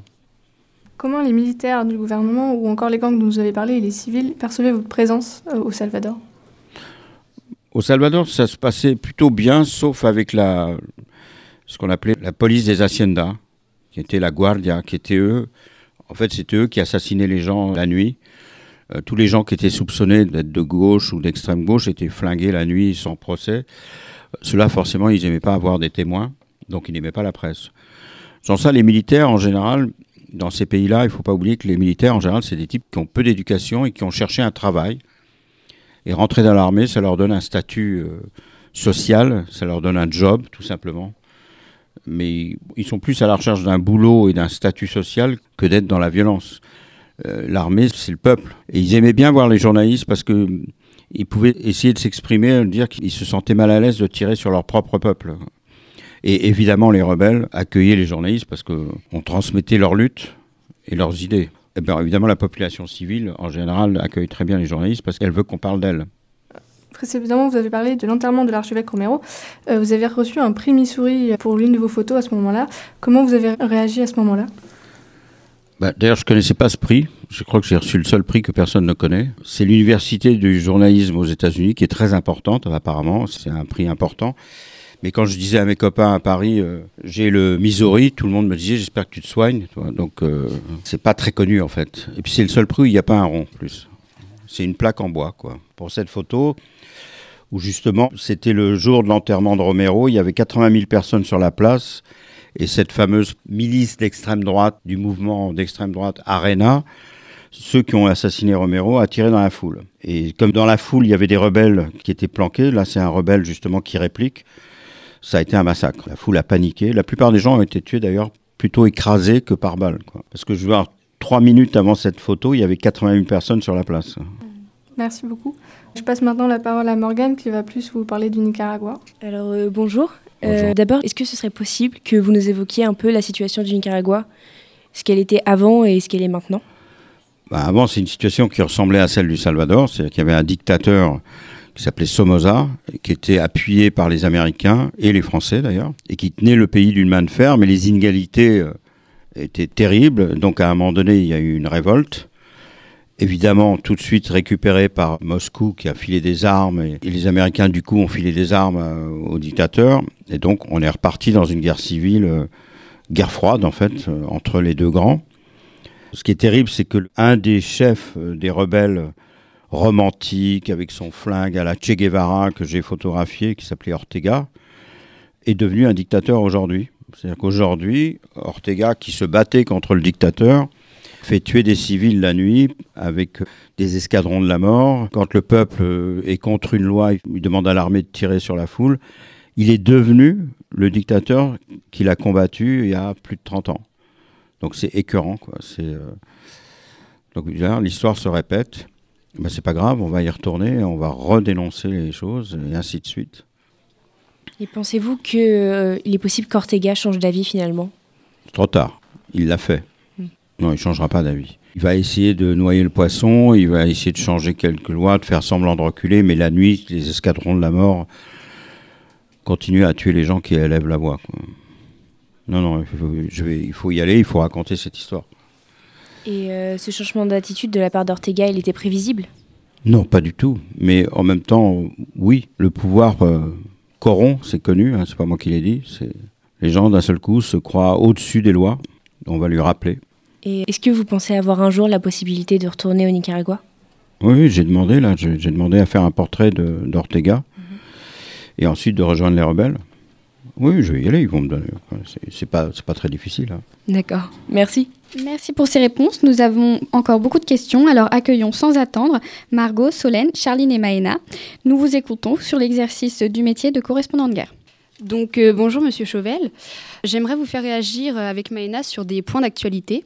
Comment les militaires du gouvernement ou encore les gangs dont vous avez parlé et les civils percevaient votre présence euh, au Salvador? Au Salvador, ça se passait plutôt bien, sauf avec la, ce qu'on appelait la police des haciendas, qui était la Guardia, qui étaient eux. En fait, c'était eux qui assassinaient les gens la nuit. Euh, tous les gens qui étaient soupçonnés d'être de gauche ou d'extrême gauche étaient flingués la nuit sans procès. Cela, forcément, ils n'aimaient pas avoir des témoins, donc ils n'aimaient pas la presse. Sans ça, les militaires, en général, Dans ces pays-là, il ne faut pas oublier que les militaires, en général, c'est des types qui ont peu d'éducation et qui ont cherché un travail. Et rentrer dans l'armée, ça leur donne un statut euh, social, ça leur donne un job, tout simplement. Mais ils sont plus à la recherche d'un boulot et d'un statut social que d'être dans la violence. Euh, l'armée, c'est le peuple. Et ils aimaient bien voir les journalistes parce que ils pouvaient essayer de s'exprimer, dire qu'ils se sentaient mal à l'aise de tirer sur leur propre peuple. Et évidemment, les rebelles accueillaient les journalistes parce qu'on transmettait leur lutte et leurs idées. Et bien évidemment, la population civile, en général, accueille très bien les journalistes parce qu'elle veut qu'on parle d'elle. Précédemment, vous avez parlé de l'enterrement de l'archevêque Romero. Euh, vous avez reçu un prix Missouri pour l'une de vos photos à ce moment-là. Comment vous avez réagi à ce moment-là? Bah, D'ailleurs, je ne connaissais pas ce prix. Je crois que j'ai reçu le seul prix que personne ne connaît. C'est l'université du journalisme aux États-Unis qui est très importante, apparemment. C'est un prix important. Mais quand je disais à mes copains à Paris, euh, j'ai le Missouri, tout le monde me disait j'espère que tu te soignes. Donc euh, c'est pas très connu en fait. Et puis c'est le seul prix où il n'y a pas un rond plus. C'est une plaque en bois quoi. Pour cette photo, où justement c'était le jour de l'enterrement de Romero, il y avait 80 000 personnes sur la place. Et cette fameuse milice d'extrême droite, du mouvement d'extrême droite Arena, ceux qui ont assassiné Romero a tiré dans la foule. Et comme dans la foule, il y avait des rebelles qui étaient planqués, là c'est un rebelle justement qui réplique ça a été un massacre. La foule a paniqué. La plupart des gens ont été tués d'ailleurs plutôt écrasés que par balle. Parce que je vois, trois minutes avant cette photo, il y avait 81 personnes sur la place. Merci beaucoup. Je passe maintenant la parole à Morgane qui va plus vous parler du Nicaragua. Alors euh, bonjour. Euh, d'abord, est-ce que ce serait possible que vous nous évoquiez un peu la situation du Nicaragua, ce qu'elle était avant et ce qu'elle est maintenant? Bah, Avant, c'est une situation qui ressemblait à celle du Salvador, c'est-à-dire qu'il y avait un dictateur qui s'appelait Somoza, qui était appuyé par les Américains et les Français d'ailleurs, et qui tenait le pays d'une main de fer, mais les inégalités euh, étaient terribles. Donc à un moment donné, il y a eu une révolte. Évidemment, tout de suite récupérée par Moscou qui a filé des armes et, les Américains du coup ont filé des armes euh, aux dictateurs. Et donc on est reparti dans une guerre civile, euh, guerre froide en fait, entre les deux grands. Ce qui est terrible, c'est que un des chefs des rebelles romantique avec son flingue à la Che Guevara que j'ai photographié, qui s'appelait Ortega, est devenu un dictateur aujourd'hui. C'est-à-dire qu'aujourd'hui, Ortega, qui se battait contre le dictateur, fait tuer des civils la nuit avec des escadrons de la mort. Quand le peuple est contre une loi, il demande à l'armée de tirer sur la foule. Il est devenu le dictateur qu'il a combattu il y a plus de 30 ans. Donc c'est écœurant. Quoi. C'est, euh, l'histoire se répète. Ben, c'est pas grave, on va y retourner, on va redénoncer les choses et ainsi de suite. Et pensez-vous qu'il euh, est possible qu'Ortega change d'avis finalement? Trop tard, il l'a fait. Hmm. Non, il changera pas d'avis. Il va essayer de noyer le poisson, il va essayer de changer quelques lois, de faire semblant de reculer, mais la nuit, les escadrons de la mort continuent à tuer les gens qui élèvent la voix. Non, non, il faut, je vais, il faut y aller, il faut raconter cette histoire. Et euh, ce changement d'attitude de la part d'Ortega, il était prévisible? Non, pas du tout. Mais en même temps, oui, le pouvoir euh, corrompt, c'est connu, hein, c'est pas moi qui l'ai dit. Les gens, d'un seul coup, se croient au-dessus des lois. On va lui rappeler. Et est-ce que vous pensez avoir un jour la possibilité de retourner au Nicaragua? Oui, j'ai demandé, là, j'ai demandé à faire un portrait d'Ortega. Mhm. Et ensuite de rejoindre les rebelles. Oui, je vais y aller, ils vont me donner. C'est pas, pas très difficile. Hein. D'accord, merci. Merci pour ces réponses. Nous avons encore beaucoup de questions, alors accueillons sans attendre Margot, Solène, Charline et Maëna. Nous vous écoutons sur l'exercice du métier de correspondant de guerre. Donc euh, bonjour Monsieur Chauvel. J'aimerais vous faire réagir euh, avec Maëna sur des points d'actualité.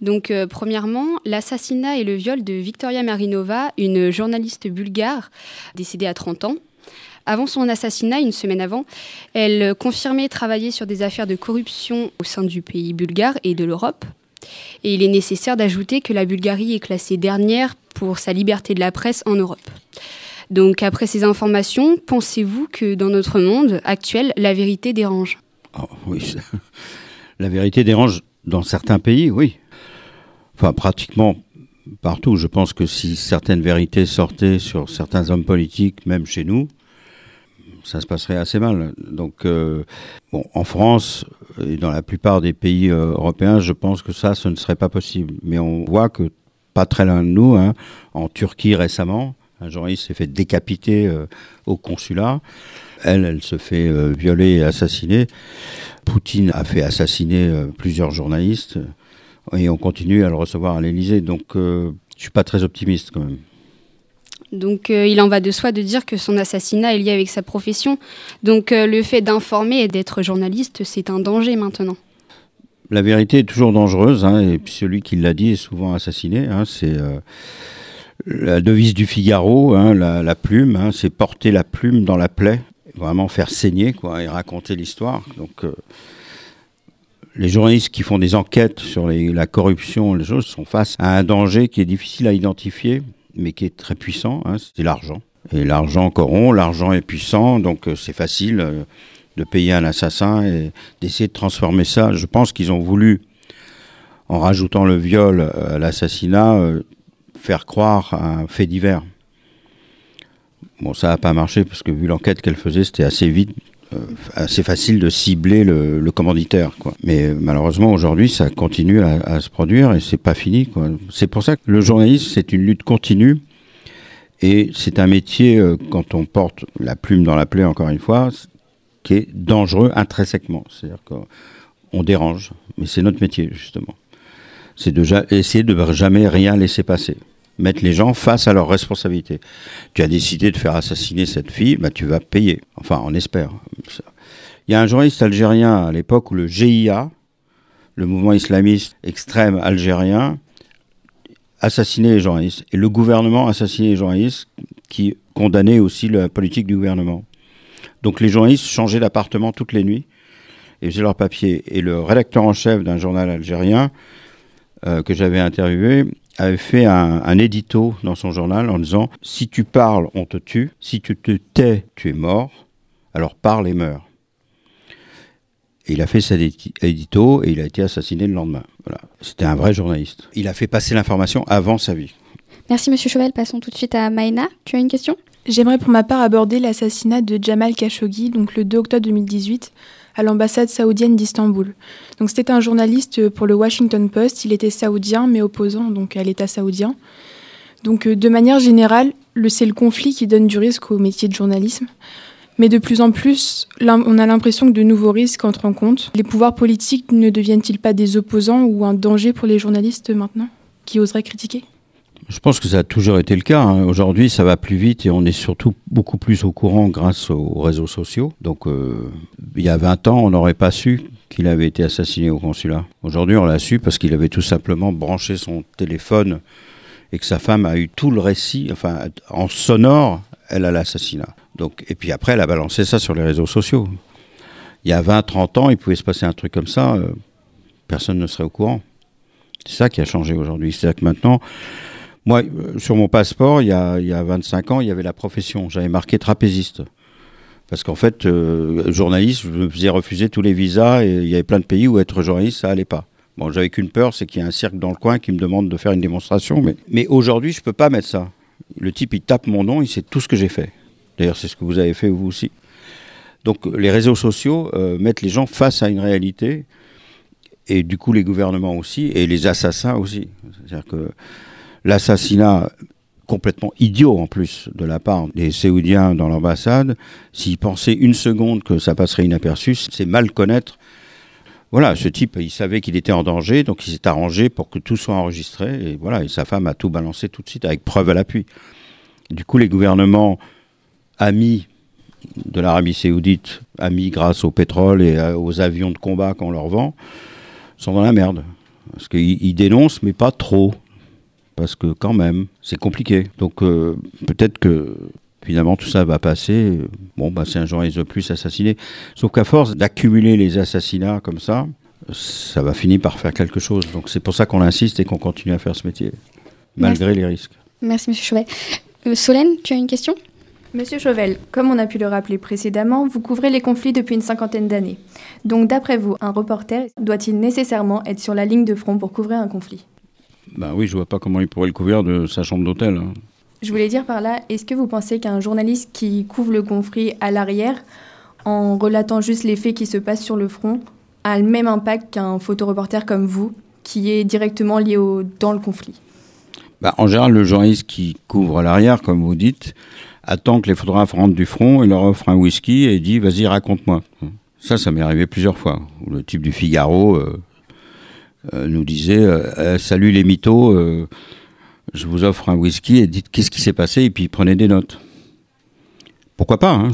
Donc euh, premièrement, l'assassinat et le viol de Victoria Marinova, une journaliste bulgare décédée à 30 ans. Avant son assassinat, une semaine avant, elle confirmait travailler sur des affaires de corruption au sein du pays bulgare et de l'Europe. Et il est nécessaire d'ajouter que la Bulgarie est classée dernière pour sa liberté de la presse en Europe. Donc après ces informations, pensez-vous que dans notre monde actuel, la vérité dérange? Oh, Oui, la vérité dérange dans certains pays, oui. Enfin, pratiquement partout. Je pense que si certaines vérités sortaient sur certains hommes politiques, même chez nous, ça se passerait assez mal. Donc, euh, bon, en France et dans la plupart des pays euh, européens, je pense que ça, ce ne serait pas possible. Mais on voit que pas très loin de nous, hein, en Turquie récemment, un journaliste s'est fait décapiter euh, au consulat. Elle, elle se fait violer et assassiner. Poutine a fait assassiner plusieurs journalistes. Et on continue à le recevoir à l'Élysée. Donc, je suis pas très optimiste quand même. Donc euh, il en va de soi de dire que son assassinat est lié avec sa profession. Donc euh, le fait d'informer et d'être journaliste, c'est un danger maintenant. La vérité est toujours dangereuse, hein, et celui qui l'a dit est souvent assassiné. Hein, c'est euh, la devise du Figaro, hein, la, plume, c'est porter la plume dans la plaie, vraiment faire saigner quoi, et raconter l'histoire. Donc les journalistes qui font des enquêtes sur la corruption, les choses, sont face à un danger qui est difficile à identifier mais qui est très puissant, hein, c'est l'argent. Et l'argent corrompt, l'argent est puissant, donc euh, c'est facile euh, de payer un assassin et d'essayer de transformer ça. Je pense qu'ils ont voulu, en rajoutant le viol à l'assassinat, euh, faire croire à un fait divers. Bon, ça n'a pas marché parce que vu l'enquête qu'elle faisait, c'était assez vite, assez facile de cibler le, commanditaire. Quoi. Mais malheureusement, aujourd'hui, ça continue à, se produire et c'est pas fini. C'est pour ça que le journalisme, c'est une lutte continue. Et c'est un métier, euh, quand on porte la plume dans la plaie, encore une fois, qui est dangereux intrinsèquement. C'est-à-dire qu'on dérange, mais c'est notre métier, justement. C'est de essayer de jamais rien laisser passer mettre les gens face à leurs responsabilités. Tu as décidé de faire assassiner cette fille, bah, tu vas payer. Enfin, on espère. Il y a un journaliste algérien à l'époque où le GIA, le mouvement islamiste extrême algérien, assassinait les journalistes. Et le gouvernement assassinait les journalistes qui condamnaient aussi la politique du gouvernement. Donc les journalistes changeaient d'appartement toutes les nuits et faisaient leur papier. Et le rédacteur en chef d'un journal algérien euh, que j'avais interviewé avait fait un, édito dans son journal en disant Si tu parles, on te tue. Si tu te tais, tu es mort. Alors parle et meurs. Et il a fait cet édito et il a été assassiné le lendemain. Voilà. C'était un vrai journaliste. Il a fait passer l'information avant sa vie. Merci Monsieur Chauvel. Passons tout de suite à Maïna. Tu as une question? J'aimerais pour ma part aborder l'assassinat de Jamal Khashoggi, donc le 2 octobre 2018 à l'ambassade saoudienne d'Istanbul. Donc c'était un journaliste pour le Washington Post, il était saoudien mais opposant donc à l'État saoudien. Donc euh, de manière générale, c'est le conflit qui donne du risque au métier de journalisme. Mais de plus en plus, on a l'impression que de nouveaux risques entrent en compte. Les pouvoirs politiques ne deviennent-ils pas des opposants ou un danger pour les journalistes maintenant, qui oseraient critiquer? Je pense que ça a toujours été le cas. Hein. Aujourd'hui, ça va plus vite et on est surtout beaucoup plus au courant grâce aux réseaux sociaux. Donc, euh, il y a 20 ans, on n'aurait pas su qu'il avait été assassiné au consulat. Aujourd'hui, on l'a su parce qu'il avait tout simplement branché son téléphone et que sa femme a eu tout le récit, enfin, en sonore, elle a l'assassinat. Donc, et puis après, elle a balancé ça sur les réseaux sociaux. Il y a 20, 30 ans, il pouvait se passer un truc comme ça, euh, personne ne serait au courant. C'est ça qui a changé aujourd'hui. C'est-à-dire que maintenant, moi, euh, sur mon passeport, il y, a, il y a 25 ans, il y avait la profession. J'avais marqué trapéziste. Parce qu'en fait, euh, journaliste, je me faisais refuser tous les visas et il y avait plein de pays où être journaliste, ça allait pas. Bon, j'avais qu'une peur, c'est qu'il y a un cirque dans le coin qui me demande de faire une démonstration. Mais, aujourd'hui, je peux pas mettre ça. Le type, il tape mon nom, il sait tout ce que j'ai fait. D'ailleurs, c'est ce que vous avez fait vous aussi. Donc, les réseaux sociaux euh, mettent les gens face à une réalité, et du coup, les gouvernements aussi, et les assassins aussi. C'est-à-dire que l'assassinat complètement idiot en plus de la part des Séoudiens dans l'ambassade, s'ils pensaient une seconde que ça passerait inaperçu, c'est mal connaître. Voilà, ce type, il savait qu'il était en danger, donc il s'est arrangé pour que tout soit enregistré, et voilà, et sa femme a tout balancé tout de suite avec preuve à l'appui. Du coup, les gouvernements amis de l'Arabie saoudite, amis grâce au pétrole et aux avions de combat qu'on leur vend, sont dans la merde. Parce qu'ils dénoncent, mais pas trop parce que quand même, c'est compliqué. Donc euh, peut-être que finalement tout ça va passer. Bon, bah, c'est un journaliste de plus assassiné. Sauf qu'à force d'accumuler les assassinats comme ça, ça va finir par faire quelque chose. Donc c'est pour ça qu'on insiste et qu'on continue à faire ce métier, malgré les risques. Merci, Monsieur Chauvel. Euh, Solène, tu as une question? Monsieur Chauvel, comme on a pu le rappeler précédemment, vous couvrez les conflits depuis une cinquantaine d'années. Donc d'après vous, un reporter doit-il nécessairement être sur la ligne de front pour couvrir un conflit? Bah oui, je vois pas comment il pourrait le couvrir de sa chambre d'hôtel. Hein. Je voulais dire par là, est-ce que vous pensez qu'un journaliste qui couvre le conflit à l'arrière, en relatant juste les faits qui se passent sur le front, a le même impact qu'un photoreporter comme vous, qui est directement lié au, dans le conflit? Bah, En général, le journaliste qui couvre à l'arrière, comme vous dites, attend que les photographes rentrent du front et leur offre un whisky et dit vas-y raconte-moi. Ça, ça m'est arrivé plusieurs fois. Le type du Figaro, euh, nous disait eh, Salut les mythos, je vous offre un whisky et dites qu'est-ce qui s'est passé et puis prenez des notes. Pourquoi pas hein,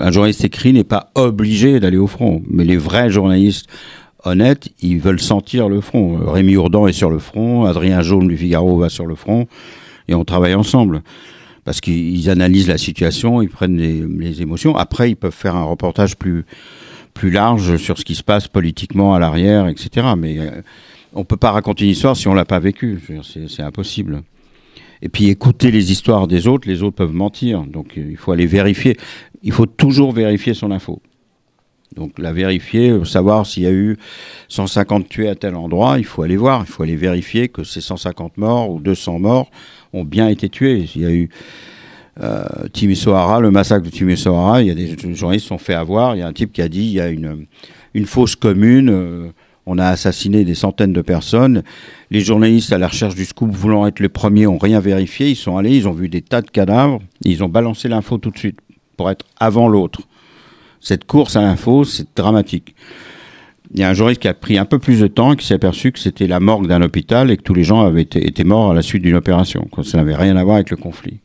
un journaliste écrit n'est pas obligé d'aller au front, mais les vrais journalistes honnêtes, ils veulent sentir le front. Rémi Ourdan est sur le front, Adrien Jaune du Figaro va sur le front, et on travaille ensemble parce qu'ils analysent la situation, ils prennent les, émotions. Après, ils peuvent faire un reportage plus plus large sur ce qui se passe politiquement à l'arrière, etc. Mais euh, on peut pas raconter une histoire si on l'a pas vécue. C'est impossible. Et puis écouter les histoires des autres, les autres peuvent mentir. Donc il faut aller vérifier. Il faut toujours vérifier son info. Donc la vérifier, savoir s'il y a eu 150 tués à tel endroit, il faut aller voir, il faut aller vérifier que ces 150 morts ou 200 morts ont bien été tués. Il y a eu euh, Timisoara, le massacre de Timisoara, il y a des journalistes qui sont fait avoir, il y a un type qui a dit il y a une, fausse commune, euh, on a assassiné des centaines de personnes. Les journalistes à la recherche du scoop, voulant être les premiers, ont rien vérifié. Ils sont allés, ils ont vu des tas de cadavres. Ils ont balancé l'info tout de suite pour être avant l'autre. Cette course à l'info, c'est dramatique. Il y a un journaliste qui a pris un peu plus de temps qui s'est aperçu que c'était la morgue d'un hôpital et que tous les gens avaient été, morts à la suite d'une opération. Ça n'avait rien à voir avec le conflit.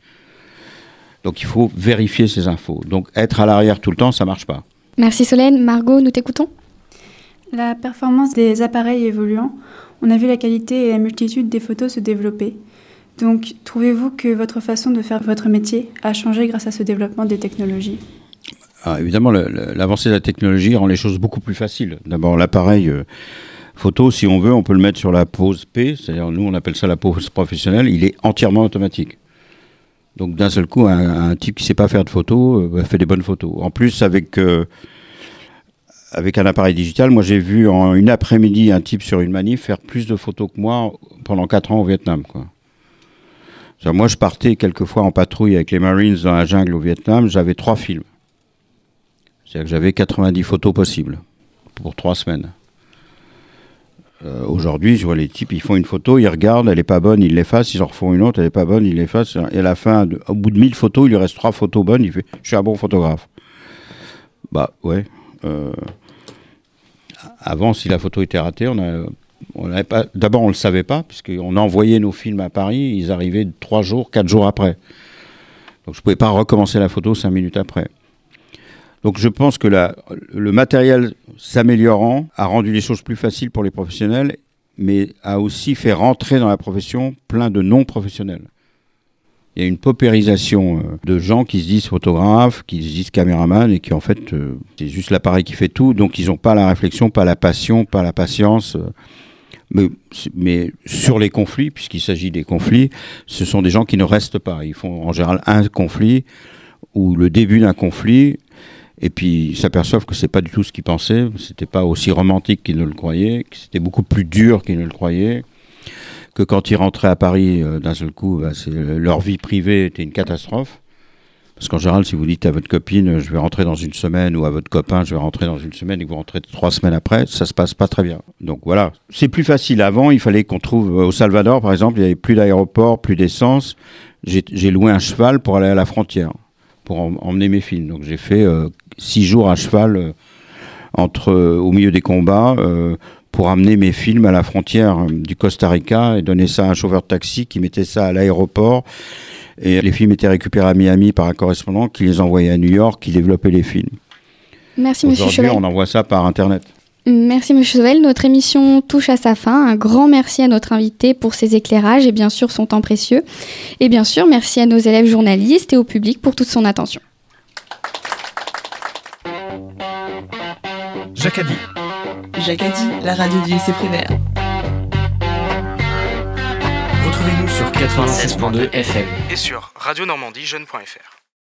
Donc il faut vérifier ces infos. Donc être à l'arrière tout le temps, ça marche pas. Merci Solène. Margot, nous t'écoutons. La performance des appareils évoluant, on a vu la qualité et la multitude des photos se développer. Donc, trouvez-vous que votre façon de faire votre métier a changé grâce à ce développement des technologies? Ah, Évidemment, l'avancée de la technologie rend les choses beaucoup plus faciles. D'abord, l'appareil euh, photo, si on veut, on peut le mettre sur la pose P, c'est-à-dire nous on appelle ça la pose professionnelle, il est entièrement automatique. Donc d'un seul coup, un, type qui ne sait pas faire de photos euh, fait des bonnes photos. En plus, avec euh, avec un appareil digital, moi j'ai vu en une après-midi un type sur une manif faire plus de photos que moi pendant 4 ans au Vietnam. Quoi. Moi je partais quelquefois en patrouille avec les Marines dans la jungle au Vietnam, j'avais trois films. C'est-à-dire que j'avais 90 photos possibles pour trois semaines. Euh, aujourd'hui, je vois les types, ils font une photo, ils regardent, elle n'est pas bonne, ils l'effacent, ils en refont une autre, elle n'est pas bonne, ils l'effacent. Et à la fin, au bout de 1000 photos, il lui reste trois photos bonnes, il fait Je suis un bon photographe. Bah ouais. Euh, avant, si la photo était ratée, on a, pas. D'abord, on le savait pas, puisqu'on envoyait nos films à Paris, ils arrivaient trois jours, quatre jours après. Donc, je pouvais pas recommencer la photo cinq minutes après. Donc, je pense que le matériel s'améliorant a rendu les choses plus faciles pour les professionnels, mais a aussi fait rentrer dans la profession plein de non-professionnels. Il y a une paupérisation euh, de gens qui se disent photographes, qui se disent caméraman et qui en fait euh, c'est juste l'appareil qui fait tout. Donc ils n'ont pas la réflexion, pas la passion, pas la patience. Euh, mais, mais, sur les conflits, puisqu'il s'agit des conflits, ce sont des gens qui ne restent pas. Ils font en général un conflit ou le début d'un conflit, et puis ils s'aperçoivent que c'est pas du tout ce qu'ils pensaient. C'était pas aussi romantique qu'ils ne le croyaient, que c'était beaucoup plus dur qu'ils ne le croyaient que quand ils rentraient à Paris euh, d'un seul coup, bah, leur vie privée était une catastrophe. Parce qu'en général, si vous dites à votre copine, je vais rentrer dans une semaine, ou à votre copain, je vais rentrer dans une semaine, et que vous rentrez trois semaines après, ça se passe pas très bien. Donc voilà. C'est plus facile. Avant, il fallait qu'on trouve, euh, au Salvador, par exemple, il y avait plus d'aéroport, plus d'essence. J'ai loué un cheval pour aller à la frontière, pour emmener mes films. Donc j'ai fait euh, six jours à cheval entre, au milieu des combats, pour amener mes films à la frontière euh, du Costa Rica et donner ça à un chauffeur de taxi qui mettait ça à l'aéroport. Et les films étaient récupérés à Miami par un correspondant qui les envoyait à New York, qui développait les films. Merci, Monsieur Chauvel. on envoie ça par Internet. Merci, Monsieur Chauvel. Notre émission touche à sa fin. Un grand merci à notre invité pour ses éclairages et bien sûr son temps précieux. Et bien sûr, merci à nos élèves journalistes et au public pour toute son attention. Jacques Jacadi, la radio du lycée primaire. Retrouvez-nous sur 96.2 FM et sur radionormandiejeune.fr.